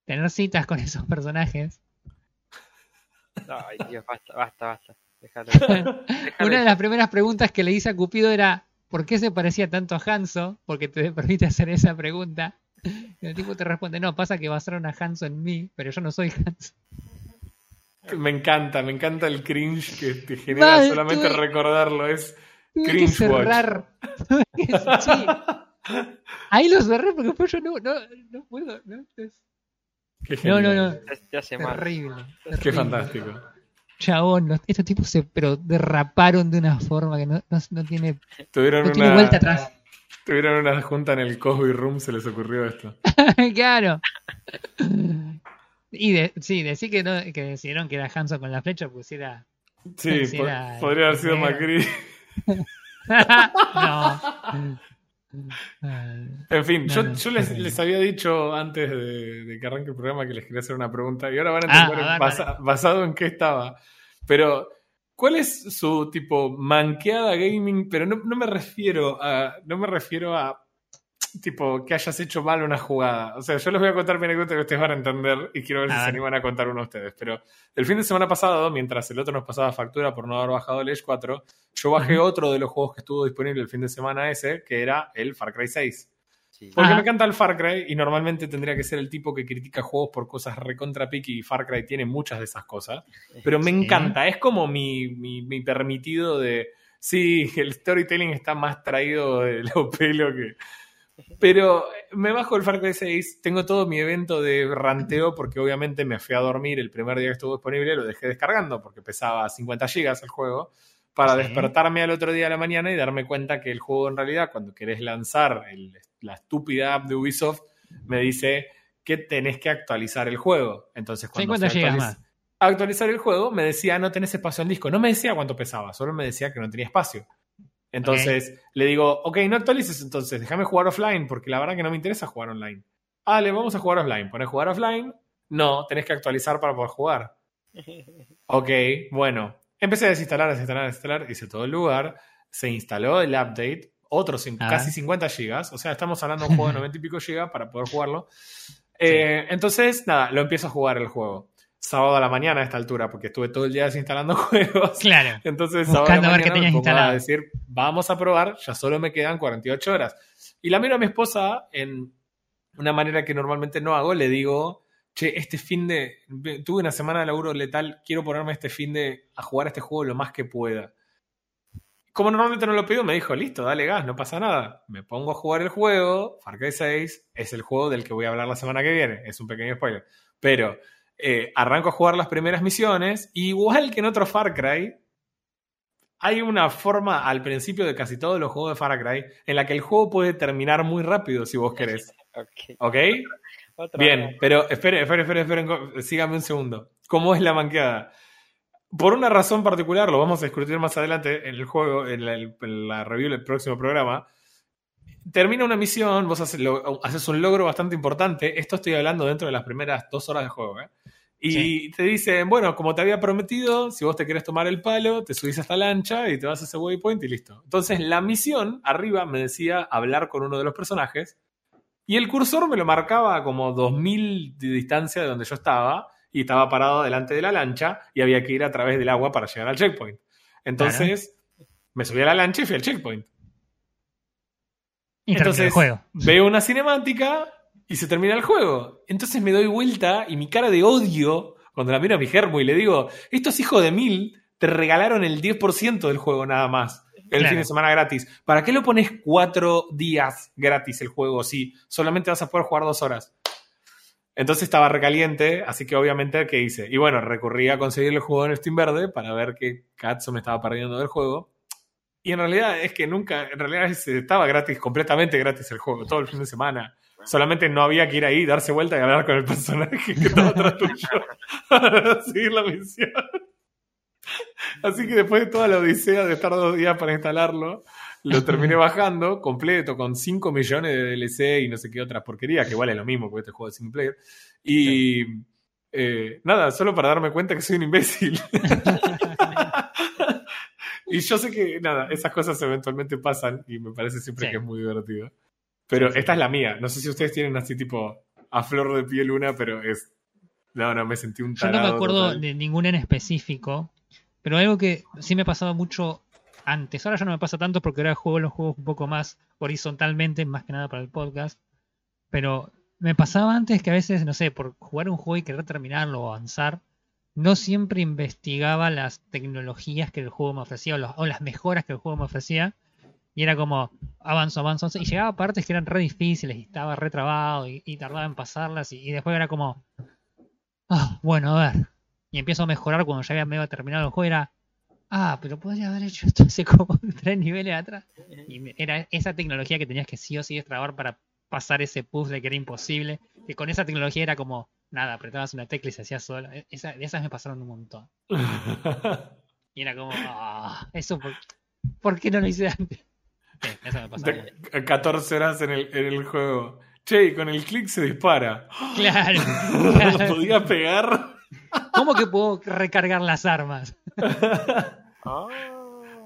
tener citas con esos personajes. Ay, Dios, basta, basta, basta. Una de las primeras preguntas que le hice a Cupido era ¿por qué se parecía tanto a Hanzo? Porque te permite hacer esa pregunta. Y el tipo te responde, no, pasa que basaron a Hanzo en mí, pero yo no soy Hanzo. Me encanta, me encanta el cringe que te genera Mal, solamente recordarlo. Es Tuve que cerrar. Sí. Ahí lo cerré porque después yo no, no, no puedo. No, es qué no, no, genial. no. Te- Te hace mal. Terrible. Qué terrible. fantástico. Chabón, los- estos tipos se pero derraparon de una forma que no, no, no tiene, Tuvieron no tiene una, vuelta atrás. tuvieron una junta en el Cosby Room, se les ocurrió esto. claro. Y de, sí, decir que, no, que decidieron que era Hanzo con la flecha, pues era. Sí, Sí, po- era podría haber sido. Macri. No. En fin, No, yo, no, yo les, les había dicho antes de, de que arranque el programa que les quería hacer una pregunta y ahora van a Ah, entender basado en qué estaba. Pero, ¿cuál es su tipo manqueada gaming? Pero no, no me refiero a. No me refiero a tipo que hayas hecho mal una jugada. O sea, yo les voy a contar mi anécdota que ustedes van a entender y quiero ver A si se animan a contar uno de ustedes. Pero el fin de semana pasado, mientras el otro nos pasaba factura por no haber bajado el Edge 4, yo bajé otro de los juegos que estuvo disponible el fin de semana ese, que era el Far Cry 6. Sí. Porque Ajá. me encanta el Far Cry y normalmente tendría que ser el tipo que critica juegos por cosas recontra picky y Far Cry tiene muchas de esas cosas. Pero me Sí. encanta, es como mi, mi, mi permitido de... Sí, el storytelling está más traído de lo pelo que... Pero me bajo el Far Cry 6, tengo todo mi evento de ranteo porque obviamente me fui a dormir el primer día que estuvo disponible, lo dejé descargando porque pesaba 50 gigas el juego, para Sí. despertarme al otro día a la mañana y darme cuenta que el juego en realidad cuando querés lanzar el- la estúpida app de Ubisoft me dice que tenés que actualizar el juego. Entonces cuando 50 fui a gigas más. actualizar el juego me decía no tenés espacio en disco. No me decía cuánto pesaba, solo me decía que no tenía espacio. Entonces le digo, ok, no actualices entonces, déjame jugar offline, porque la verdad que no me interesa jugar online. Ah, le vamos a jugar offline. Pones jugar offline. No, tenés que actualizar para poder jugar. Ok, bueno. Empecé a desinstalar, desinstalar, desinstalar, hice todo el lugar. Se instaló el update, otros Ah. casi 50 gigas. O sea, estamos hablando de un juego de 90 y pico gigas para poder jugarlo. Eh, Entonces, nada, lo empiezo a jugar el juego. Sábado a la mañana a esta altura, porque estuve todo el día desinstalando juegos. Claro. Entonces, ahora a ver qué mañana tenías me pongo a decir, vamos a probar, ya solo me quedan 48 horas. Y la miro a mi esposa en una manera que normalmente no hago, le digo, che, este fin de, tuve una semana de laburo letal, quiero ponerme este fin de a jugar este juego lo más que pueda. Como normalmente no lo pido, me dijo, listo, dale gas, no pasa nada. Me pongo a jugar el juego, Far Cry 6 es el juego del que voy a hablar la semana que viene, es un pequeño spoiler. Pero eh, arranco a jugar las primeras misiones, y igual que en otro Far Cry, hay una forma al principio de casi todos los juegos de Far Cry en la que el juego puede terminar muy rápido si vos querés. Ok. ¿Ok? Otra Bien, vez. pero espere, espere, espere, espere, sígame un segundo. ¿Cómo es la manqueada? Por una razón particular, lo vamos a discutir más adelante en el juego, en la, en la review del próximo programa. Termina una misión, vos haces, lo- haces un logro bastante importante. Esto estoy hablando dentro de las primeras dos horas de juego. ¿eh? Y Sí. te dicen, bueno, como te había prometido, si vos te querés tomar el palo, te subís a esta lancha y te vas a ese waypoint y listo. Entonces, la misión arriba me decía hablar con uno de los personajes y el cursor me lo marcaba como 2000 de distancia de donde yo estaba y estaba parado delante de la lancha y había que ir a través del agua para llegar al checkpoint. Entonces, me subí a la lancha y fui al checkpoint. Entonces, el juego. veo una cinemática y se termina el juego. Entonces me doy vuelta y mi cara de odio, cuando la miro a mi germo y le digo, estos hijos de mil te regalaron el 10% del juego nada más. El Claro. fin de semana gratis. ¿Para qué lo pones cuatro días gratis el juego si solamente vas a poder jugar dos horas? Entonces estaba recaliente, así que obviamente, ¿qué hice? Y bueno, recurrí a conseguir el juego en Steam Verde para ver qué cazzo me estaba perdiendo del juego. Y en realidad es que nunca, en realidad es- estaba gratis, completamente gratis el juego, todo el fin de semana. Solamente no había que ir ahí, darse vuelta y hablar con el personaje que estaba atrás tuyo para seguir la misión. Así que después de toda la odisea de estar dos días para instalarlo, lo terminé bajando completo con 5 millones de DLC y no sé qué otras porquerías, que vale lo mismo porque este juego es single player. Y eh, nada, solo para darme cuenta que soy un imbécil. y yo sé que, nada, esas cosas eventualmente pasan y me parece siempre Sí. que es muy divertido. Pero esta es la mía. No sé si ustedes tienen así tipo a flor de piel una, pero es... No, no, me sentí un Yo no tarado. me acuerdo total. de ninguna en específico, pero algo que sí me pasaba mucho antes. Ahora ya no me pasa tanto porque ahora juego los juegos un poco más horizontalmente, más que nada para el podcast. Pero me pasaba antes que a veces, no sé, por jugar un juego y querer terminarlo o avanzar, no siempre investigaba las tecnologías que el juego me ofrecía o, las mejoras que el juego me ofrecía. Y era como, avanzo, avanzo, avanzo. Y llegaba a partes que eran re difíciles y estaba re trabado y, tardaba en pasarlas. Y, después era como, ah, bueno, a ver. Y empiezo a mejorar cuando ya había medio terminado el juego. Era, ah, pero podría haber hecho esto hace como tres niveles atrás. Y era esa tecnología que tenías que sí o sí destrabar para pasar ese puzzle que era imposible. Que con esa tecnología era como, nada, apretabas una tecla y se hacía sola. E- esa- de esas me pasaron un montón. Y era como, ah, eso por, ¿por qué no lo hice antes? Sí, eso me pasaba. De- 14 horas en el, en el juego. Che, con el clic se dispara. Claro, claro. ¿Podía pegar? ¿Cómo que puedo recargar las armas? Ah.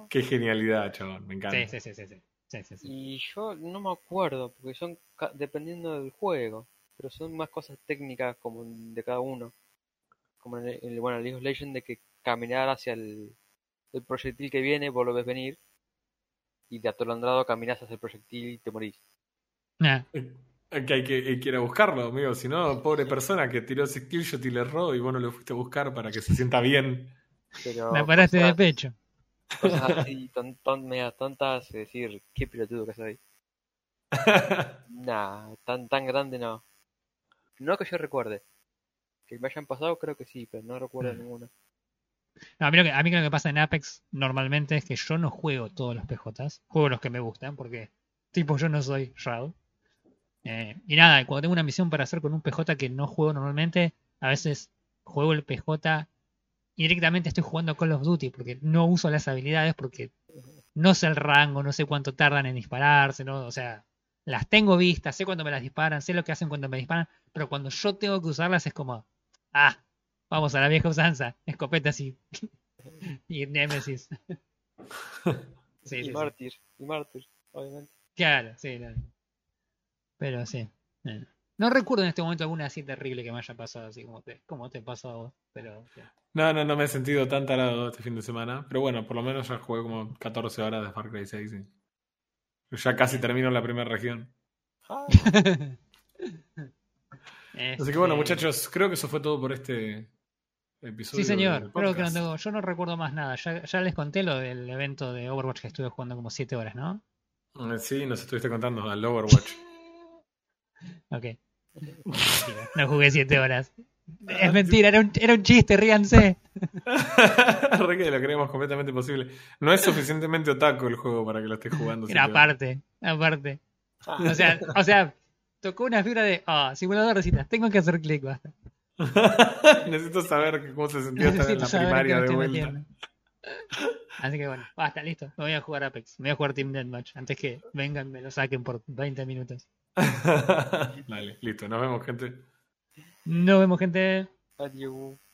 Qué genialidad, chabón. Me encanta. Sí, sí, sí, sí, sí. Sí, sí, sí. Y yo no me acuerdo, porque son dependiendo del juego, pero son más cosas técnicas como de cada uno. Como en el, en el- bueno, en League of Legends de que caminar hacia el, el proyectil que viene, vos lo ves venir, y de atolandrado caminas hacia el proyectil y te morís. Ah, Que hay que, hay que ir a buscarlo, amigo. Si no, pobre persona que tiró ese skillshot y le erró y vos no lo fuiste a buscar para que se sienta bien. Pero me paraste de cosas, pecho. cosas así, ton, ton- medias tontas, es decir, qué pelotudo que soy. Nah, tan, tan grande no. No que yo recuerde. Que me hayan pasado, creo que sí, pero no recuerdo Mm. ninguno. No, a, mí lo que, a mí lo que pasa en Apex normalmente es que yo no juego todos los PJs. Juego los que me gustan porque, tipo, yo no soy Shroud. Eh, y nada, cuando tengo una misión para hacer con un PJ que no juego normalmente, a veces juego el PJ y directamente estoy jugando Call of Duty porque no uso las habilidades porque no sé el rango, no sé cuánto tardan en dispararse, ¿no? O sea, las tengo vistas, sé cuándo me las disparan, sé lo que hacen cuando me disparan, pero cuando yo tengo que usarlas es como, ah, vamos a la vieja usanza, escopetas y, y Nemesis. Sí, y sí, sí. Mártir, y Mártir, obviamente. Claro, sí, claro. Pero sí. No recuerdo en este momento alguna así terrible que me haya pasado así como te, como te pasó a vos, pero. No, no, no me he sentido tan tarado este fin de semana. Pero bueno, por lo menos ya jugué como 14 horas de Far Cry 6. y Ya casi termino la primera región. Ah, Así que bueno, Este, muchachos, creo que eso fue todo por este episodio. Sí, señor. Creo que no tengo, yo no recuerdo más nada. Ya, ya les conté lo del evento de Overwatch que estuve jugando como 7 horas, ¿no? Eh, Sí, nos estuviste contando al Overwatch. Ok. No jugué 7 horas. Es mentira, era un, era un chiste, ríanse. Re que lo creemos completamente posible. No es suficientemente otaku el juego para que lo estés jugando. Era aparte, aparte. ah, O sea, o sea, tocó una fibra de, ah, simulador de citas, tengo que hacer clic, basta. Necesito saber cómo se sentía estar en la primaria de vuelta. metiendo. Así que bueno, basta, listo. Me voy a jugar Apex. Me voy a jugar Team Deathmatch antes que vengan me lo saquen por 20 minutos. Dale, listo. Nos vemos, gente. Nos vemos, gente. adiós.